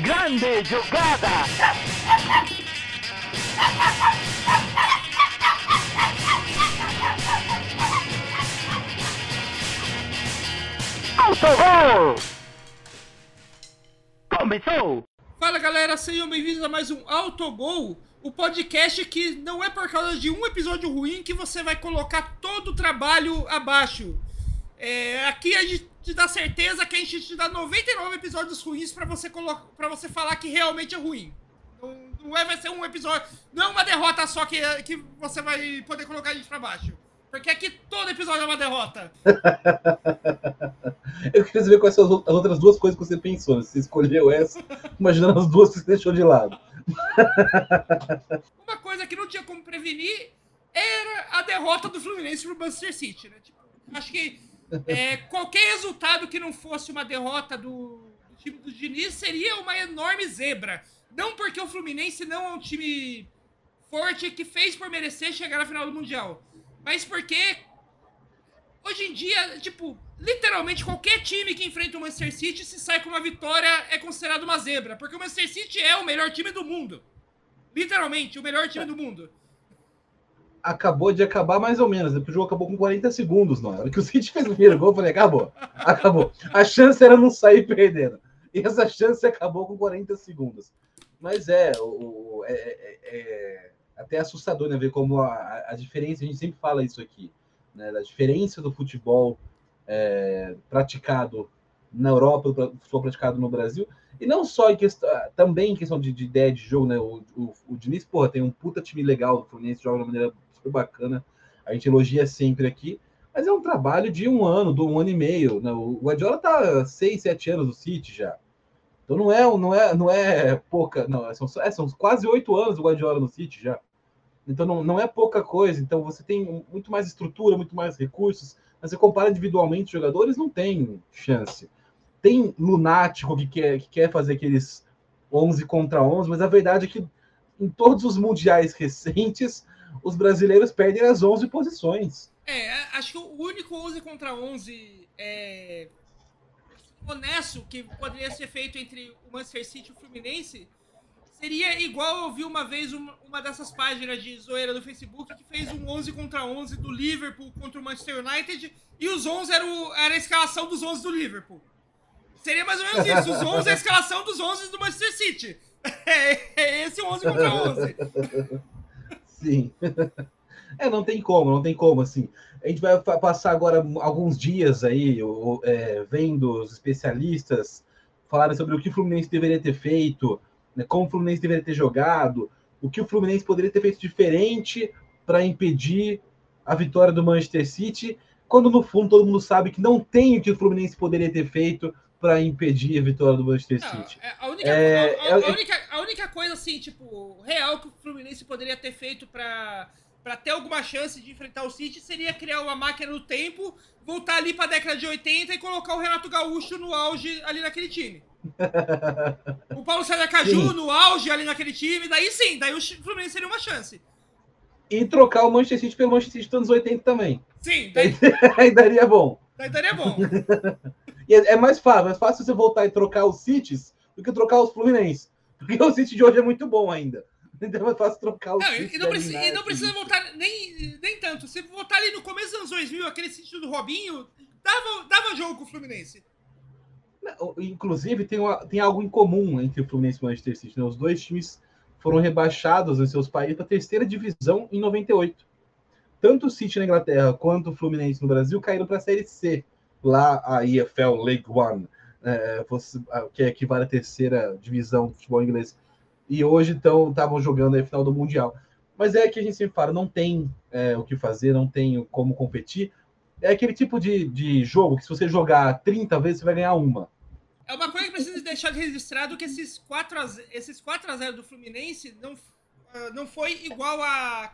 Grande jogada! Autogol! Começou! Fala galera, sejam bem-vindos a mais um Autogol, o podcast que não é por causa de um episódio ruim que você vai colocar todo o trabalho abaixo. É, aqui a gente te dá certeza que a gente te dá 99 episódios ruins pra você, pra você falar que realmente é ruim. Não, não é, vai ser um episódio. Não é uma derrota só que, que você vai poder colocar a gente pra baixo. Porque aqui todo episódio é uma derrota. Eu queria saber quais são as outras duas coisas que você pensou. Você escolheu essa, imaginando as duas que você deixou de lado. Uma coisa que não tinha como prevenir era a derrota do Fluminense pro Manchester City, né? Tipo, acho que é, qualquer resultado que não fosse uma derrota do, do time do Diniz seria uma enorme zebra. Não porque o Fluminense não é um time forte que fez por merecer chegar na final do Mundial mas porque hoje em dia, tipo, literalmente qualquer time que enfrenta o Manchester City se sai com uma vitória é considerado uma zebra, porque o Manchester City é o melhor time do mundo. Literalmente, o melhor time do mundo. Acabou de acabar mais ou menos. O jogo acabou com 40 segundos, não. hora que o City fez o primeiro gol, eu falei, acabou. Acabou. A chance era não sair perdendo. E essa chance acabou com 40 segundos. Mas é, o, é, é, é até assustador, né? Ver como a, a diferença, a gente sempre fala isso aqui, né? Da diferença do futebol é, praticado na Europa, do futebol praticado no Brasil, e não só em questão, também em questão de, de ideia de jogo, né? O, o, o Diniz, porra, tem um puta time legal, o Fluminense joga de uma maneira super bacana, a gente elogia sempre aqui, mas é um trabalho de um ano, de um ano e meio, né? O Guardiola tá seis, sete anos no City já. Então não é, não é, não é pouca, não, são, é, são quase oito anos do Guardiola no City já. Então não, não é pouca coisa. Então você tem muito mais estrutura, muito mais recursos. Mas você compara individualmente os jogadores, não tem chance. Tem lunático que quer, que quer fazer aqueles 11 contra 11, mas a verdade é que em todos os mundiais recentes, os brasileiros perdem as 11 posições. É, acho que o único 11 contra 11 é, honesto que poderia ser feito entre o Manchester City e o Fluminense Seria igual eu vi uma vez uma, uma dessas páginas de zoeira do Facebook que fez um 11 contra 11 do Liverpool contra o Manchester United e os 11 era, o, era a escalação dos 11 do Liverpool. Seria mais ou menos isso. Os 11 é a escalação dos 11 do Manchester City. É, é esse 11 contra 11. Sim. É, não tem como, não tem como, assim. A gente vai passar agora alguns dias aí é, vendo os especialistas falarem sobre o que o Fluminense deveria ter feito, né, como o Fluminense deveria ter jogado, o que o Fluminense poderia ter feito diferente para impedir a vitória do Manchester City, quando no fundo todo mundo sabe que não tem o que o Fluminense poderia ter feito para impedir a vitória do Manchester City. É, a, única, é, a, a, a, única, a única coisa, assim, tipo, real que o Fluminense poderia ter feito para para ter alguma chance de enfrentar o City seria criar uma máquina do tempo, voltar ali para a década de 80 e colocar o Renato Gaúcho no auge ali naquele time. o Paulo César Caju sim. no auge ali naquele time, daí sim, daí o Fluminense seria uma chance. E trocar o Manchester City pelo Manchester City dos anos 80 também. Sim, daí... aí daria bom. Daí daria bom. e é, é, mais fácil, mais fácil você voltar e trocar os Cities do que trocar os Fluminense. Porque o City de hoje é muito bom ainda. Então é mais fácil trocar os não, e não, precisa, e não precisa voltar nem, nem tanto. Se voltar ali no começo dos anos 2000, aquele City do Robinho, dava, dava jogo com o Fluminense. Inclusive, tem, uma, tem algo em comum entre o Fluminense e o Manchester City. Né? Os dois times foram rebaixados em seus países para a terceira divisão em 98. Tanto o City na Inglaterra quanto o Fluminense no Brasil caíram para a Série C, lá a EFL League One, é, que equivale à terceira divisão do futebol inglês. E hoje estavam jogando a final do Mundial. Mas é que a gente sempre fala, não tem é, o que fazer, não tem como competir. É aquele tipo de, de jogo que se você jogar 30 vezes, você vai ganhar uma. É uma coisa que precisa deixar registrado que esses 4 a, esses 4 a 0 do Fluminense não, uh, não foi igual a,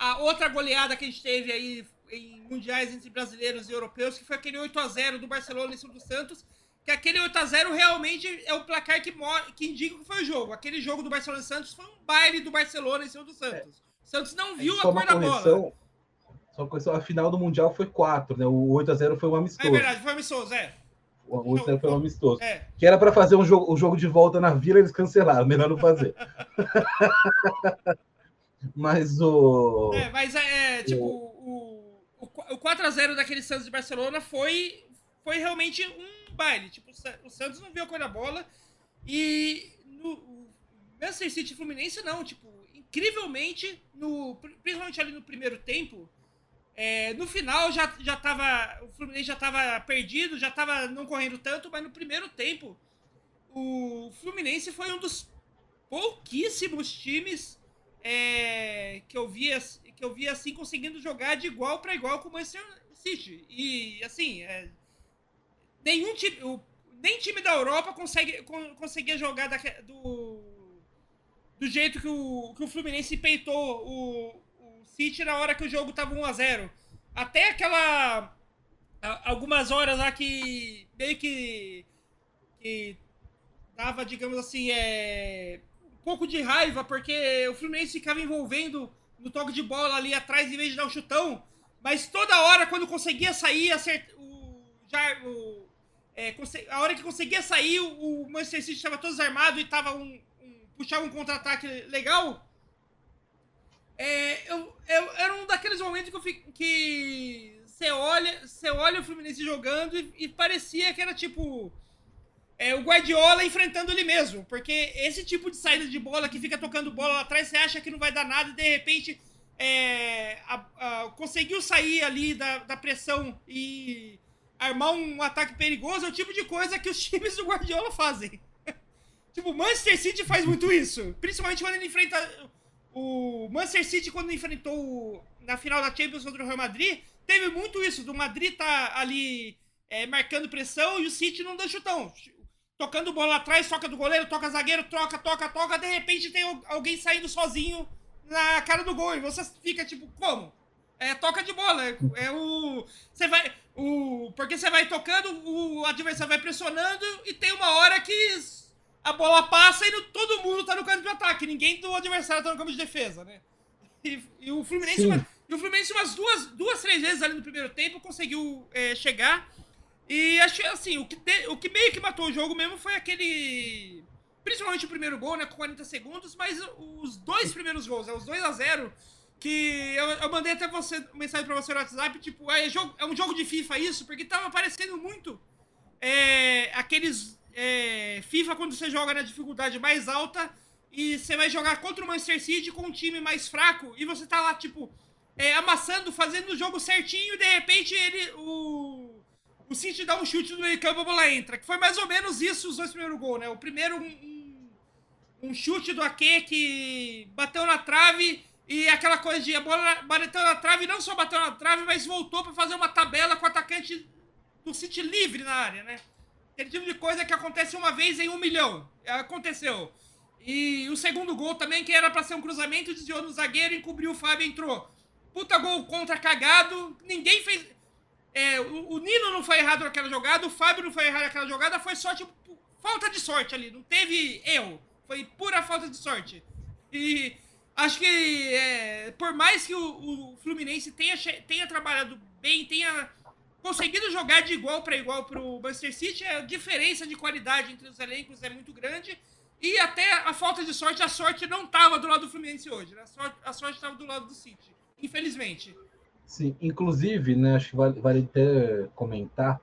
a outra goleada que a gente teve aí em mundiais entre brasileiros e europeus, que foi aquele 8 a 0 do Barcelona em cima do Santos, que aquele 8 a 0 realmente é o placar que, que indica que foi o jogo. Aquele jogo do Barcelona e Santos foi um baile do Barcelona em cima do Santos. É. Santos não viu a cor da bola. Só que a final do Mundial foi 4, né? O 8x0 foi um amistoso. É verdade, foi amistoso, é. O 8x0 foi um amistoso. É. Que era para fazer um jogo, o jogo de volta na vila, eles cancelaram. Melhor não fazer. mas o. É, mas é, tipo, o, o, o 4x0 daquele Santos de Barcelona foi, foi realmente um baile. Tipo, o Santos não viu a cor da bola. E no o Manchester City e Fluminense não, tipo, incrivelmente, no, principalmente ali no primeiro tempo, é, no final já, já tava. O Fluminense já tava perdido, já tava não correndo tanto, mas no primeiro tempo o Fluminense foi um dos pouquíssimos times é, que eu via que eu via assim conseguindo jogar de igual para igual com o Manchester City. E assim, é, nenhum time, o, nem time da Europa consegue conseguia jogar da, do do jeito que o, que o Fluminense peitou o, o City na hora que o jogo tava 1 a 0 Até aquela. Algumas horas lá que meio que. que dava, digamos assim, é, um pouco de raiva, porque o Fluminense ficava envolvendo no toque de bola ali atrás em vez de dar o um chutão. Mas toda hora, quando conseguia sair, acert... o, já, o, é, a hora que conseguia sair, o Manchester City estava todo desarmado e estava um, puxar um contra-ataque legal, é, eu, eu, era um daqueles momentos que que você olha, você olha o Fluminense jogando e, e parecia que era tipo é, o Guardiola enfrentando ele mesmo, porque esse tipo de saída de bola que fica tocando bola lá atrás, você acha que não vai dar nada e de repente é, a, a, conseguiu sair ali da, da pressão e armar um ataque perigoso, é o tipo de coisa que os times do Guardiola fazem. Tipo, o Manchester City faz muito isso. Principalmente quando ele enfrenta. O Manchester City, quando enfrentou na final da Champions contra o Real Madrid, teve muito isso. Do Madrid tá ali é, marcando pressão e o City não dá chutão. Tocando bola atrás, toca do goleiro, toca zagueiro, troca, toca, toca. De repente tem alguém saindo sozinho na cara do gol. E você fica tipo, como? É toca de bola. É, é o. Você vai. O, porque você vai tocando, o adversário vai pressionando e tem uma hora que a bola passa e no, todo mundo tá no campo de ataque. Ninguém do adversário tá no campo de defesa, né? E, e o Fluminense, uma, e o Fluminense umas duas, duas, três vezes ali no primeiro tempo conseguiu é, chegar. E achei assim, o que, te, o que meio que matou o jogo mesmo foi aquele. Principalmente o primeiro gol, né? Com 40 segundos, mas os dois primeiros gols, né, os 2 a 0 que eu, eu mandei até você mensagem pra você no WhatsApp, tipo, é, jogo, é um jogo de FIFA isso, porque tava parecendo muito é, aqueles é, FIFA quando você joga na dificuldade mais alta e você vai jogar contra o Manchester City com um time mais fraco e você tá lá, tipo, é, amassando, fazendo o jogo certinho e de repente ele. O, o City dá um chute no meio campo, a bola entra. Que foi mais ou menos isso os dois primeiros gols, né? O primeiro, um, um, um chute do Ake que bateu na trave e aquela coisa de a bola bateu na trave, não só bateu na trave, mas voltou para fazer uma tabela com o atacante do City livre na área, né? Aquele tipo de coisa que acontece uma vez em um milhão. Aconteceu. E o segundo gol também, que era para ser um cruzamento, desviou no zagueiro, encobriu o Fábio entrou. Puta gol contra cagado. Ninguém fez. É, o, o, Nino não foi errado naquela jogada, o Fábio não foi errado naquela jogada, foi só tipo falta de sorte ali. Não teve erro. Foi pura falta de sorte. E acho que é, por mais que o, o Fluminense tenha, tenha trabalhado bem, tenha conseguindo jogar de igual para igual para o Manchester City, a diferença de qualidade entre os elencos é muito grande. E até a falta de sorte, a sorte não estava do lado do Fluminense hoje. Né? A sorte estava do lado do City, infelizmente. Sim, inclusive, né, acho que vale, vale até comentar.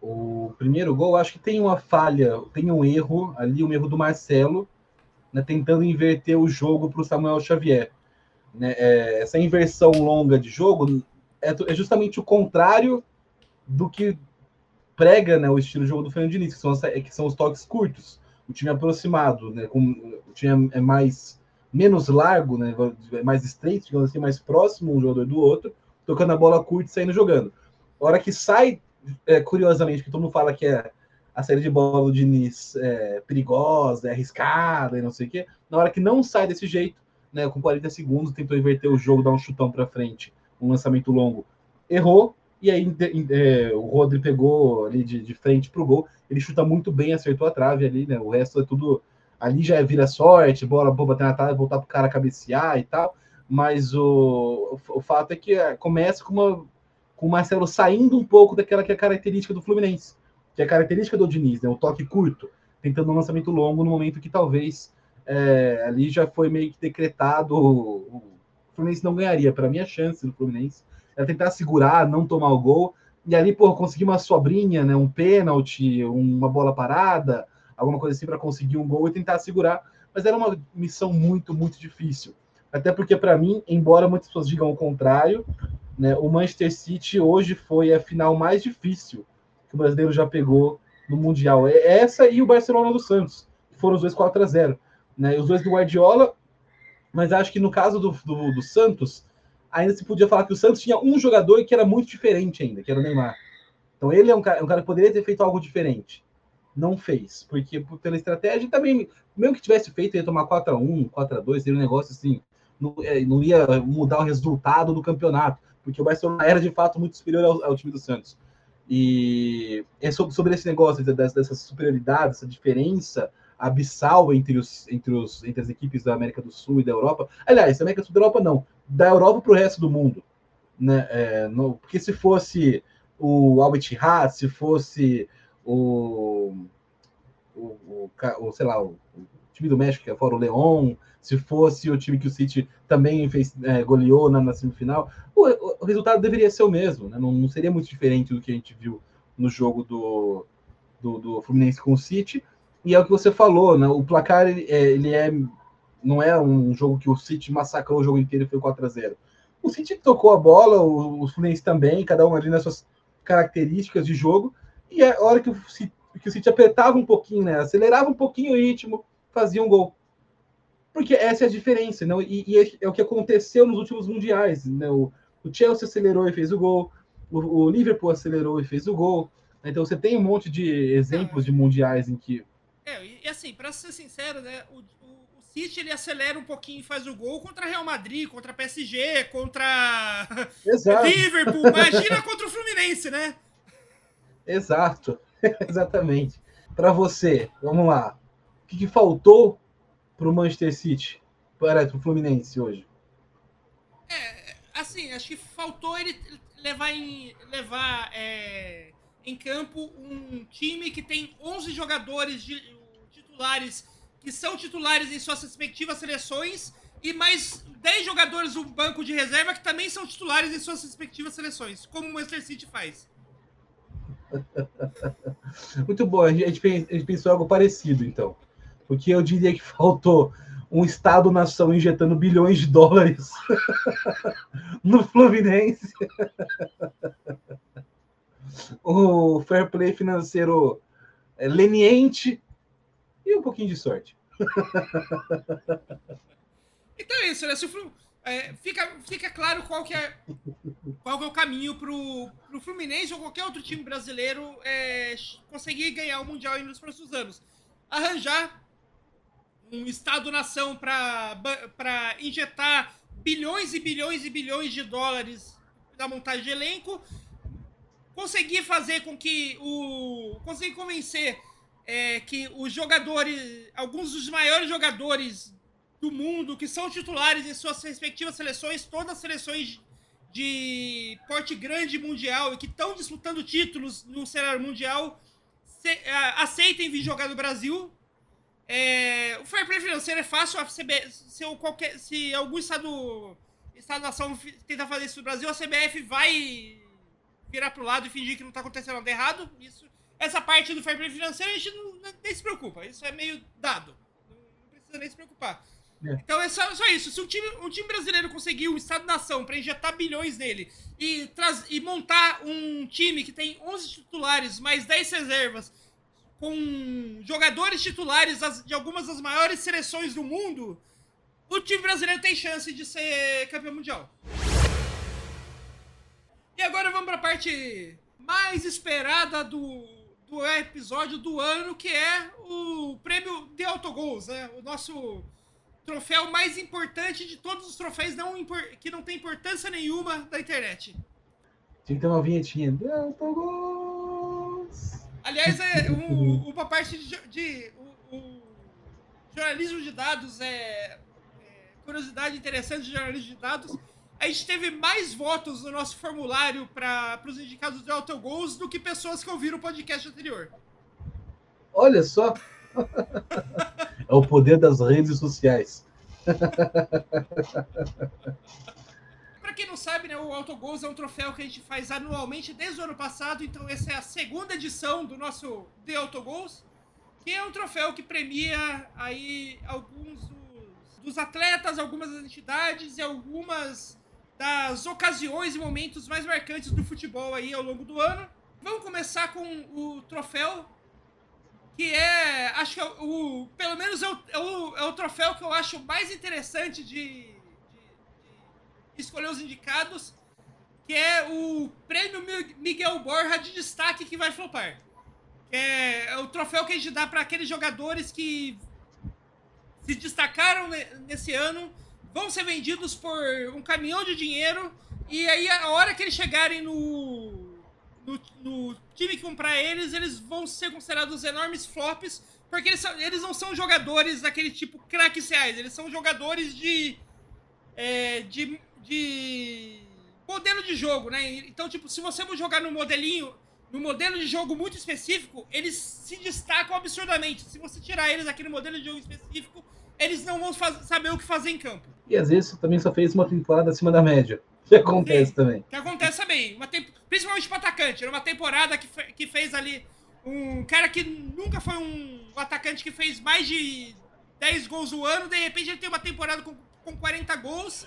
O primeiro gol, acho que tem uma falha, tem um erro ali, um erro do Marcelo, né, tentando inverter o jogo para o Samuel Xavier. Né, é, essa inversão longa de jogo é, é justamente o contrário do que prega né, o estilo de jogo do Fernando Diniz, que são, que são os toques curtos, o time aproximado, né, com, o time é mais menos largo, né, mais estreito, digamos assim, mais próximo um jogador do outro, tocando a bola curta e saindo jogando. A hora que sai, é, curiosamente, que todo mundo fala que é a saída de bola do Diniz é perigosa, é arriscada e não sei o quê, na hora que não sai desse jeito, né, com 40 segundos, tentou inverter o jogo, dar um chutão para frente, um lançamento longo, errou, e aí é, o Rodri pegou ali de, de frente para o gol. Ele chuta muito bem, acertou a trave ali, né? O resto é tudo. Ali já vira sorte, bola boa bater na trave, voltar para o cara cabecear e tal. Mas o, o, fato é que é, começa com, uma, com o Marcelo saindo um pouco daquela que é característica do Fluminense, que é a característica do Diniz, né? O toque curto, tentando um lançamento longo no momento que talvez é, ali já foi meio que decretado o Fluminense não ganharia. Para mim, a chance do Fluminense era tentar segurar, não tomar o gol, e ali, pô, conseguir uma sobrinha, né, um pênalti, uma bola parada, alguma coisa assim para conseguir um gol e tentar segurar. Mas era uma missão muito, muito difícil. Até porque, para mim, embora muitas pessoas digam o contrário, né, o Manchester City hoje foi a final mais difícil que o brasileiro já pegou no Mundial. É essa e o Barcelona do Santos, que foram os dois 4 a 0 né? Os dois do Guardiola, mas acho que no caso do, do, do, Santos, ainda se podia falar que o Santos tinha um jogador que era muito diferente ainda, que era o Neymar. Então ele é um cara, um cara que poderia ter feito algo diferente. Não fez, porque pela estratégia também, mesmo que tivesse feito, ia tomar 4x1, 4x2, seria um negócio assim, não, é, não, ia mudar o resultado do campeonato, porque o Barcelona era de fato muito superior ao, ao time do Santos. E é sobre, sobre esse negócio dessa, superioridade, essa diferença abissal entre, os, entre, os, entre as equipes da América do Sul e da Europa. Aliás, da América do Sul e da Europa não, da Europa para o resto do mundo. Né? É, no, porque se fosse o Al Ittihad, se fosse o, o, o, o sei lá, o, time do México, que é fora o León, se fosse o time que o City também fez, é, goleou na, na semifinal, o, o, resultado deveria ser o mesmo, né? não, não, seria muito diferente do que a gente viu no jogo do, do, do Fluminense com o City, e é o que você falou, né? O placar ele é, ele é não é um jogo que o City massacrou o jogo inteiro e foi 4 a 0. O City tocou a bola, o, o Fluminense também, cada um ali nas suas características de jogo. E é hora que o, City, que o City apertava um pouquinho, né? Acelerava um pouquinho o ritmo, fazia um gol. Porque essa é a diferença, não? E, e é, é, o que aconteceu nos últimos mundiais, né? O, o Chelsea acelerou e fez o gol, o, o Liverpool acelerou e fez o gol. Então você tem um monte de exemplos de mundiais em que é, e, assim, pra ser sincero, né, o, o, City ele acelera um pouquinho e faz o gol contra Real Madrid, contra PSG, contra Liverpool, imagina contra o Fluminense, né? Exato, exatamente. Para você, vamos lá, que, que faltou pro Manchester City, para o Fluminense hoje? É, assim, acho que faltou ele levar em levar é, em campo um time que tem 11 jogadores de titulares que são titulares em suas respectivas seleções e mais 10 jogadores do banco de reserva que também são titulares em suas respectivas seleções, como o Manchester City faz. Muito bom, a gente, a gente pensou algo parecido, então. Porque eu diria que faltou um Estado-nação injetando bilhões de dólares no Fluminense. o fair play financeiro é, leniente e um pouquinho de sorte. então é isso, né? O é, fica, fica claro qual que é, qual que é o caminho pro, pro Fluminense ou qualquer outro time brasileiro é, conseguir ganhar o Mundial nos próximos anos. Arranjar um Estado-nação para injetar bilhões e bilhões e bilhões de dólares na montagem de elenco, conseguir fazer com que o. conseguir convencer é, que os jogadores, alguns dos maiores jogadores do mundo, que são titulares em suas respectivas seleções, todas as seleções de porte grande mundial e que estão disputando títulos no cenário mundial, aceitem vir jogar no Brasil. É, o fair play financeiro é fácil. A CB, se, qualquer, se algum estado, estado nação tentar fazer isso no Brasil, a CBF vai virar pro lado e fingir que não está acontecendo nada errado. Isso essa parte do fair play financeiro a gente não, nem se preocupa. Isso é meio dado. Não, precisa nem se preocupar. É. Então é só, só, isso. Se um time, um time brasileiro conseguir um Estado-nação para injetar bilhões nele e, traz, e montar um time que tem 11 titulares mais 10 reservas, com jogadores titulares de algumas das maiores seleções do mundo, o time brasileiro tem chance de ser campeão mundial. E agora vamos para a parte mais esperada do do episódio do ano, que é o prêmio de autogols, né? O nosso troféu mais importante de todos os troféus não que não tem importância nenhuma da internet. Tinha que ter uma vinhetinha de autogols. Aliás, é, um, uma parte de, de o, o, jornalismo de dados é, é, curiosidade interessante de jornalismo de dados a gente teve mais votos no nosso formulário para os indicados de autogols do que pessoas que ouviram o podcast anterior. Olha só. é o poder das redes sociais. Para quem não sabe, né, o Autogols é um troféu que a gente faz anualmente desde o ano passado, então essa é a segunda edição do nosso The Autogols, que é um troféu que premia aí alguns dos, dos atletas, algumas das entidades e algumas das ocasiões e momentos mais marcantes do futebol aí ao longo do ano. Vamos começar com o troféu que é, acho que é o, pelo menos é o, é o, é o troféu que eu acho mais interessante de, escolher os indicados, que é o Prêmio Miguel Borja de destaque que vai flopar. É, é o troféu que a gente dá para aqueles jogadores que se destacaram nesse ano, vão ser vendidos por um caminhão de dinheiro, e aí a hora que eles chegarem no no, no time que comprar eles, eles vão ser considerados enormes flops, porque eles, são, eles não são jogadores daquele tipo craques reais, eles são jogadores de, é, de, de modelo de jogo, né? Então, tipo, se você for jogar no modelinho, no modelo de jogo muito específico, eles se destacam absurdamente. Se você tirar eles daquele modelo de jogo específico, eles não vão saber o que fazer em campo. E às vezes também só fez uma temporada acima da média. Que acontece Sim, também. Que acontece também. Uma temp... Principalmente para atacante. Era uma temporada que, fe... que fez ali um cara que nunca foi um atacante que fez mais de 10 gols no ano. De repente ele tem uma temporada com, com 40 gols.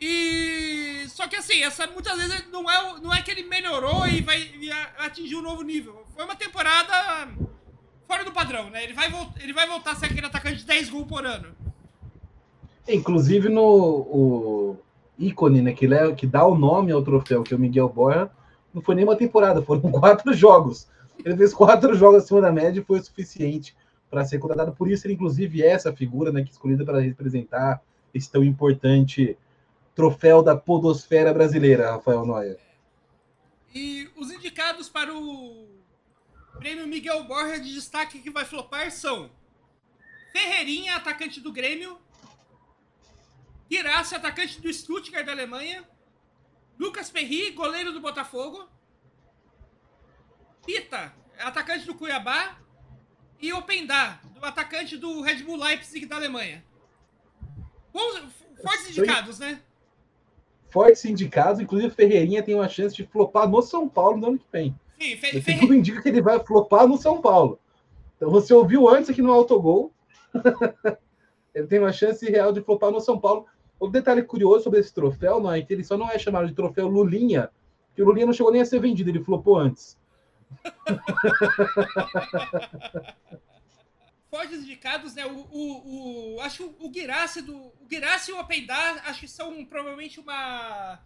E. Só que assim, essa muitas vezes não é, não é que ele melhorou e vai e atingir um novo nível. Foi uma temporada fora do padrão, né? Ele vai, ele vai voltar a ser aquele atacante de 10 gols por ano. Inclusive no. O ícone, né, que, leva, que dá o nome ao troféu, que é o Miguel Borja, não foi nem uma temporada, foram quatro jogos. Ele fez quatro jogos acima da média e foi o suficiente para ser contratado. Por isso, ele, inclusive, é essa figura né, que é escolhida para representar esse tão importante troféu da podosfera brasileira, Rafael Noia. E os indicados para o prêmio Miguel Borja de destaque que vai flopar são Ferreirinha, atacante do Grêmio, Hirassi, atacante do Stuttgart da Alemanha. Lucas Perry, goleiro do Botafogo. Pita, atacante do Cuiabá. E Opendá, do atacante do Red Bull Leipzig da Alemanha. Bons, fortes indicados, né? Fortes indicados, inclusive Ferreirinha tem uma chance de flopar no São Paulo no ano que vem. Sim, Fe Ferre... Tudo indica que ele vai flopar no São Paulo. Então você ouviu antes aqui no Autogol. ele tem uma chance real de flopar no São Paulo. O detalhe curioso sobre esse troféu não é que ele só não é chamado de troféu Lulinha, que o Lulinha não chegou nem a ser vendido, ele flopou antes. Fortes indicados, né? O, o, o, acho o Guirassi do. O Guirassi e o Opendar acho que são provavelmente uma.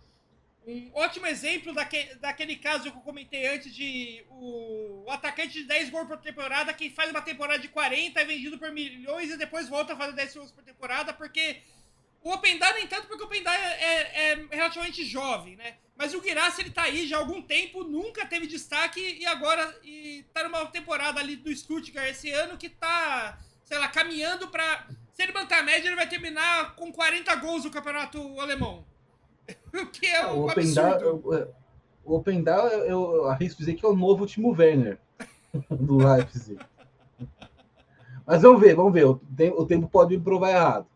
Um ótimo exemplo daquele, daquele caso que eu comentei antes de o, o atacante de 10 gols por temporada que faz uma temporada de 40 é vendido por milhões e depois volta a fazer 10 gols por temporada porque o Opendar nem tanto, porque o Opendar é, é, é, relativamente jovem, né? Mas o Guirassi, ele tá aí já há algum tempo, nunca teve destaque e agora e tá numa temporada ali do Stuttgart esse ano que tá, sei lá, caminhando para Se ele manter a média, ele vai terminar com 40 gols no campeonato alemão. o que é, é um o Opendar, o Opendar, eu, eu arrisco dizer que é o novo Timo Werner do Leipzig. Mas vamos ver, vamos ver. O tempo, o tempo pode me provar errado.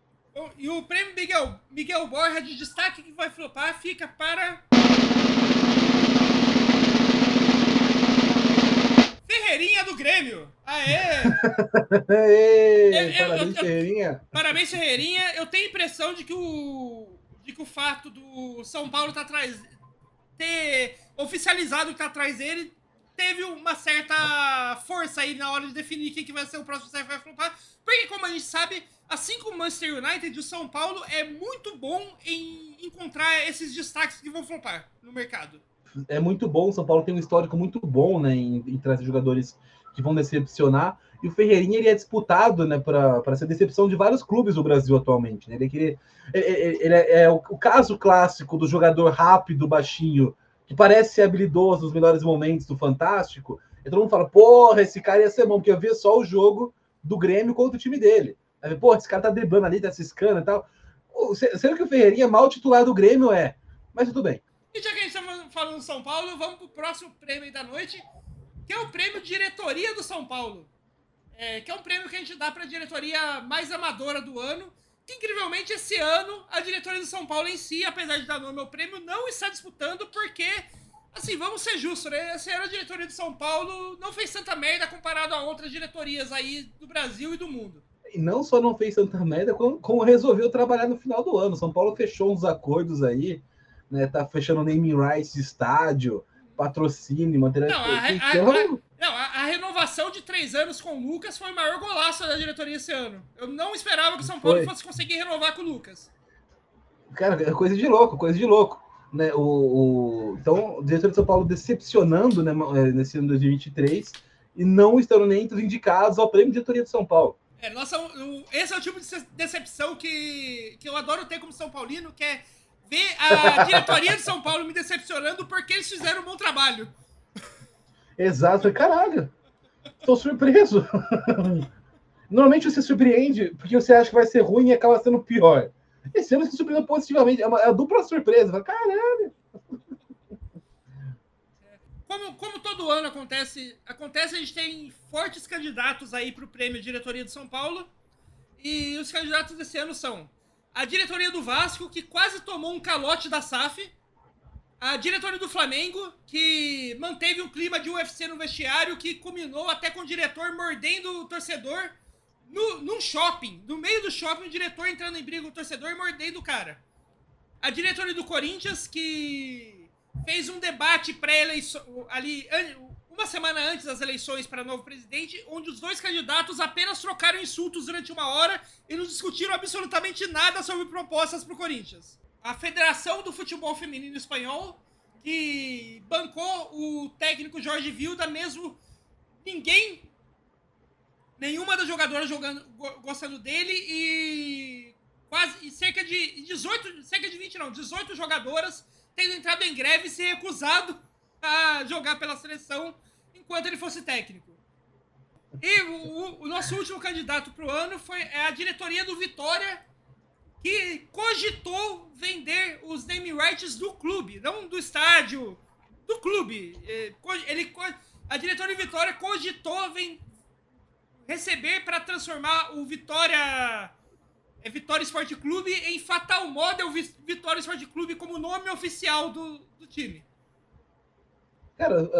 E o prêmio Miguel, Miguel Borja de destaque que vai flopar fica para. Ferreirinha do Grêmio! Aê! Aê eu, parabéns, eu, Ferreirinha! Parabéns, Ferreirinha! Eu tenho a impressão de que o, de que o fato do São Paulo tá atrás, ter oficializado que tá atrás dele teve uma certa força aí na hora de definir quem que vai ser o próximo CFF vai flopar. Porque, como a gente sabe, assim como o Manchester United, o São Paulo é muito bom em encontrar esses destaques que vão flopar no mercado. É muito bom, o São Paulo tem um histórico muito bom, né, em, em trazer jogadores que vão decepcionar. E o Ferreirinha ele é disputado, né, para ser decepção de vários clubes do Brasil atualmente. Né? Ele, ele, ele, ele é, é o, o, caso clássico do jogador rápido, baixinho, que parece ser habilidoso nos melhores momentos do Fantástico. E todo mundo fala, porra, esse cara ia ser bom, porque eu vi só o jogo do Grêmio contra o time dele. Aí, pô, esse cara tá driblando ali, tá ciscando e tal. Sendo que o Ferreirinha é mal titular do Grêmio é. Mas tudo bem. E já que a gente está falando do São Paulo, vamos pro próximo prêmio da noite, que é o prêmio Diretoria do São Paulo. É, que é um prêmio que a gente dá para a diretoria mais amadora do ano. Que, incrivelmente, esse ano, a diretoria do São Paulo em si, apesar de dar nome ao prêmio, não está disputando porque, assim, vamos ser justos, né? Esse ano a diretoria do São Paulo não fez tanta merda comparado a outras diretorias aí do Brasil e do mundo. E não só não fez tanta merda, como, como resolveu trabalhar no final do ano. São Paulo fechou uns acordos aí, né? Tá fechando naming rights de estádio, patrocínio, material. Não, a, a, a, não, a, a, renovação de três anos com o Lucas foi o maior golaço da diretoria esse ano. Eu não esperava que o São Paulo foi. fosse conseguir renovar com o Lucas. Cara, é coisa de louco, coisa de louco. Né, o, o, então, o diretor de São Paulo decepcionando né, é, nesse ano de 2023 e não estando nem entre os indicados ao prêmio de diretoria de São Paulo. É, nossa, esse é o tipo de decepção que, que eu adoro ter como São Paulino, que é ver a diretoria de São Paulo me decepcionando porque eles fizeram um bom trabalho. Exato, caralho. Tô surpreso. Normalmente você surpreende porque você acha que vai ser ruim e acaba sendo pior. Esse ano se surpreendeu positivamente. É uma, é dupla surpresa. Caralho. Como, como todo ano acontece, acontece, a gente tem fortes candidatos aí para o prêmio Diretoria de São Paulo. E os candidatos desse ano são a diretoria do Vasco, que quase tomou um calote da SAF, a diretoria do Flamengo, que manteve um clima de UFC no vestiário que culminou até com o diretor mordendo o torcedor no, num shopping. No meio do shopping, o diretor entrando em briga com o torcedor e mordendo o cara. A diretoria do Corinthians, que fez um debate pré-eleição ali uma semana antes das eleições para novo presidente, onde os dois candidatos apenas trocaram insultos durante uma hora e não discutiram absolutamente nada sobre propostas para o Corinthians a Federação do Futebol Feminino Espanhol, que bancou o técnico Jorge Vilda, mesmo ninguém, nenhuma das jogadoras jogando, gostando dele e quase e cerca de 18, cerca de 20 não, 18 jogadoras tendo entrado em greve e se recusado a jogar pela seleção enquanto ele fosse técnico. E o, o nosso último candidato para o ano foi é a diretoria do Vitória, que cogitou vender os name rights do clube, não do estádio, do clube. É, ele, a diretoria de Vitória cogitou vem, receber para transformar o Vitória é Vitória Esporte Clube em Fatal Model Vitória Esporte Clube como nome oficial do, do time. Cara,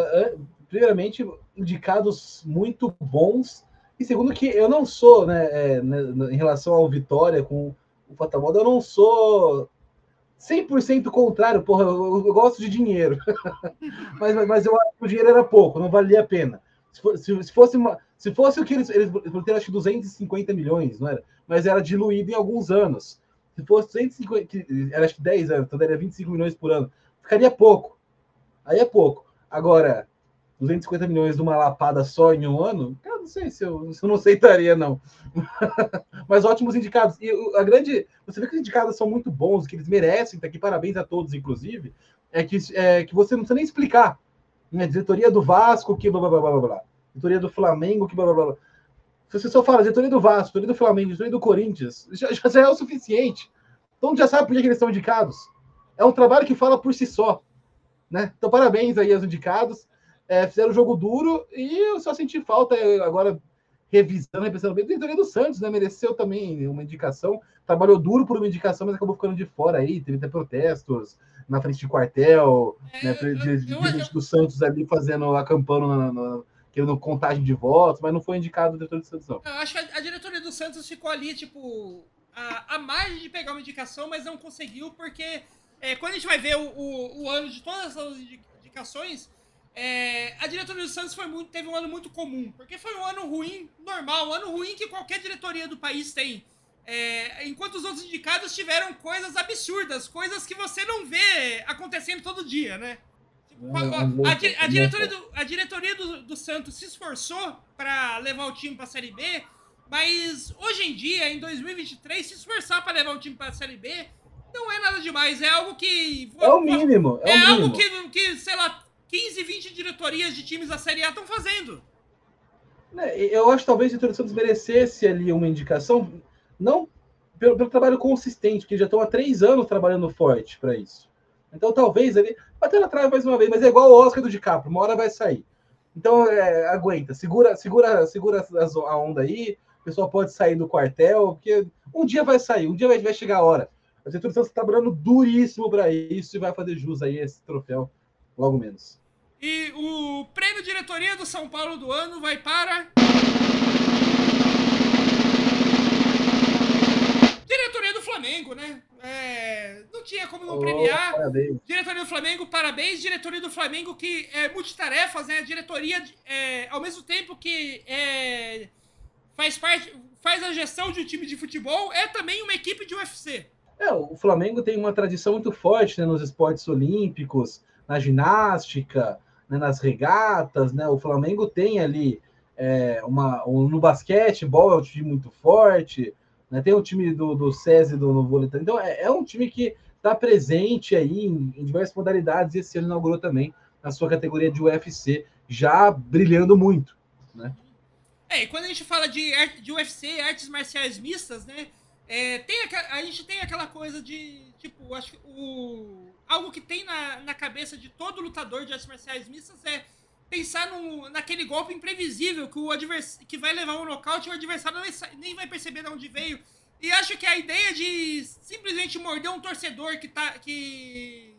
primeiramente, indicados muito bons. E segundo que eu não sou, né, é, né em relação ao Vitória, com o Fatamoda, eu não sou 100% contrário, porra, eu, eu, gosto de dinheiro. mas, mas eu acho que o dinheiro era pouco, não valia a pena. Se, for, se, se fosse, uma, se fosse o que eles, eles ter acho que 250 milhões, não era? Mas era diluído em alguns anos. Se fosse 250, era acho que 10 anos, então daria 25 milhões por ano. Ficaria pouco. Aí é pouco. Agora, 250 milhões de uma lapada só em um ano, cara, não sei se eu, se eu não aceitaria, não. Mas ótimos indicados. E a grande. Você vê que os indicados são muito bons, que eles merecem, tá aqui, parabéns a todos, inclusive. É que, é, que você não precisa nem explicar. Né? Diretoria do Vasco, que blá blá blá blá blá. Diretoria do Flamengo, que blá blá blá. Se você só fala diretoria do Vasco, diretoria do Flamengo, diretoria do Corinthians, já, já é o suficiente. Então já sabe por que eles são indicados. É um trabalho que fala por si só. Né? Então, parabéns aí aos indicados é, fizeram um jogo duro e eu só senti falta agora revisando, repensando bem, do do Santos, né? Mereceu também uma indicação, trabalhou duro por uma indicação, mas acabou ficando de fora aí, teve até protestos na frente de quartel, é, né? De, de, do Santos ali fazendo, acampando na, na, querendo contagem de votos, mas não foi indicado o diretor do Santos, não. Eu acho que a, a diretoria do Santos ficou ali, tipo, a, a margem de pegar uma indicação, mas não conseguiu, porque é, quando a gente vai ver o, o, o ano de todas as indicações, é, a diretoria do Santos foi muito, teve um ano muito comum, porque foi um ano ruim, normal, um ano ruim que qualquer diretoria do país tem. É, enquanto os outros indicados tiveram coisas absurdas, coisas que você não vê acontecendo todo dia, né? Tipo, a, a, a, diretoria, do, a diretoria do, do Santos se esforçou para levar o time para a Série B, mas hoje em dia, em 2023, se esforçar para levar o time para a Série B não é nada demais, é algo que. É o mínimo. É, é o algo que, que, sei lá, 15, 20 diretorias de times da Série A estão fazendo. É, eu acho que talvez o Santos merecesse ali uma indicação, não pelo, pelo trabalho consistente, que já estão há três anos trabalhando forte para isso. Então talvez ele bater na trave mais uma vez, mas é igual o Oscar do DiCaprio, uma hora vai sair. Então é, aguenta, segura, segura, segura a onda aí. O pessoal pode sair do quartel, porque um dia vai sair, um dia vai, vai chegar a hora. A Getúlio Santos está trabalhando duríssimo para isso e vai fazer jus aí esse troféu logo menos. E o prêmio diretoria do São Paulo do ano vai para. Diretoria do Flamengo, né? É, não tinha como não Oh, premiar. parabéns. Diretoria do Flamengo, parabéns. Diretoria do Flamengo que é multitarefas, né? Diretoria, é, ao mesmo tempo que é, faz parte, faz a gestão de um time de futebol, é também uma equipe de UFC. É, o Flamengo tem uma tradição muito forte né, nos esportes olímpicos, na ginástica, né, nas regatas, né? O Flamengo tem ali é, uma um- no basquetebol é um time muito forte, né? Tem o time do, do SESI do no vôlei, também. então é, é um time que está presente aí em, em diversas modalidades e esse ano inaugurou também na sua categoria de UFC, já brilhando muito. É, e quando a gente fala de, de UFC, artes marciais mistas, né? é, tem aqua- a gente tem aquela coisa de, tipo, acho que o. Algo que tem na, na cabeça de todo lutador de artes marciais mistas é pensar no, naquele golpe imprevisível que o advers, que vai levar um nocaute e o adversário nem, vai perceber de onde veio. E acho que a ideia de simplesmente morder um torcedor que tá. que.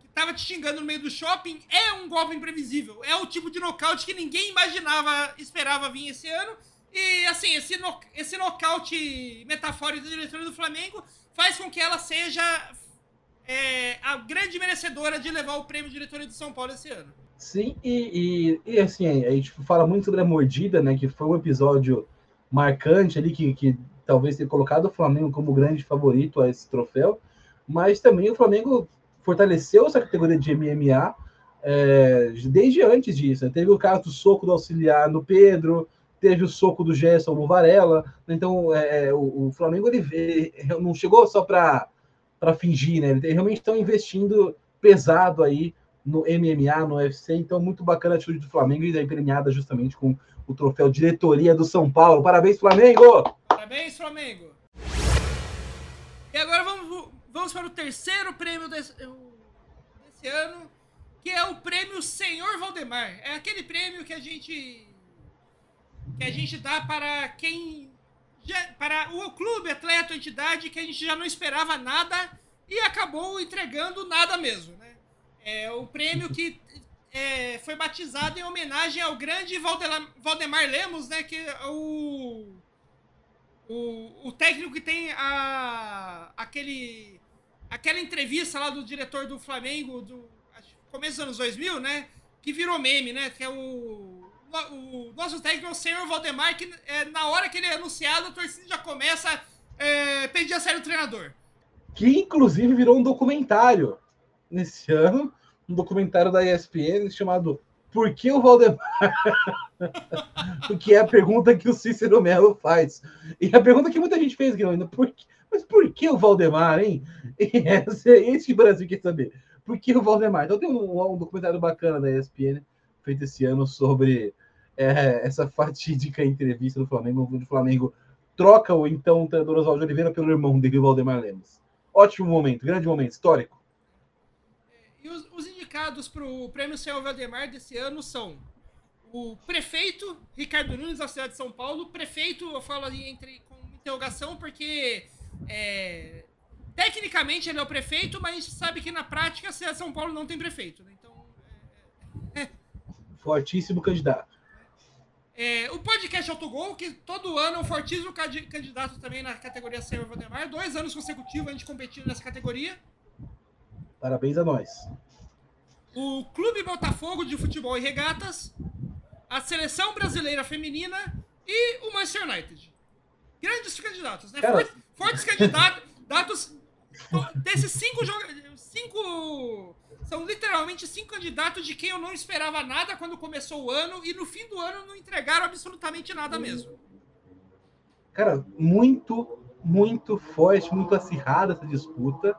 que tava te xingando no meio do shopping é um golpe imprevisível. É o tipo de nocaute que ninguém imaginava, esperava vir esse ano. E assim, esse, no, esse nocaute metafórico da diretoria do Flamengo faz com que ela seja é, a grande merecedora de levar o prêmio de diretoria de São Paulo esse ano. Sim, e, e, e, assim, a gente fala muito sobre a mordida, né? Que foi um episódio marcante ali, que, que talvez tenha colocado o Flamengo como grande favorito a esse troféu, mas também o Flamengo fortaleceu essa categoria de MMA é, desde antes disso. né? Teve o caso do soco do auxiliar no Pedro, teve o soco do Gerson no Varela. Então, é, o, o Flamengo ele vê- não chegou só para fingir, né? Eles realmente estão investindo pesado aí no MMA, no UFC, então muito bacana a atitude do Flamengo e daí premiada justamente com o troféu Diretoria do São Paulo. Parabéns, Flamengo! Parabéns, Flamengo! E agora vamos, vamos para o terceiro prêmio desse, desse ano, que é o prêmio Senhor Valdemar. É aquele prêmio que a gente que a gente dá para quem já- para o clube, atleta, entidade que a gente já não esperava nada e acabou entregando nada mesmo, né? É o prêmio que é, foi batizado em homenagem ao grande Valdemar Lemos, né? Que é o o, o técnico que tem a, aquele, aquela entrevista lá do diretor do Flamengo do começo dos anos 2000, né? Que virou meme, né? Que é o, o nosso técnico é o senhor Valdemar, que é, na hora que ele é anunciado, a torcida já começa é, pedir a sério o treinador. Que inclusive virou um documentário nesse ano, um documentário da ESPN chamado Por que o Valdemar? que é a pergunta que o Cícero Melo faz. E a pergunta que muita gente fez, Guilherme, por que- mas por que o Valdemar, hein? Esse, esse Brasil quer saber. Por que o Valdemar? Então tem um, um documentário bacana da ESPN feito esse ano sobre é, essa fatídica entrevista do Flamengo, onde o Flamengo troca o então treinador Oswaldo Oliveira pelo irmão dele, Valdemar Lemos. Ótimo momento, grande momento, histórico. E os, os indicados para o Prêmio Senhor Valdemar desse ano são o prefeito Ricardo Nunes da cidade de São Paulo. Prefeito, eu falo ali entre com interrogação, porque é, tecnicamente ele é o prefeito, mas a gente sabe que na prática a cidade de São Paulo não tem prefeito. Né? Então, Fortíssimo candidato. É, o podcast Autogol, que todo ano é um fortíssimo candidato também na categoria Senhor Valdemar. Dois anos consecutivos a gente competindo nessa categoria. Parabéns a nós. o Clube Botafogo de Futebol e Regatas, a Seleção Brasileira Feminina e o Manchester United. Grandes candidatos, né? Fortes, fortes candidatos. Desses cinco jogadores. Cinco. São literalmente cinco candidatos de quem eu não esperava nada quando começou o ano e no fim do ano não entregaram absolutamente nada mesmo. Cara, muito, muito forte, muito acirrada essa disputa.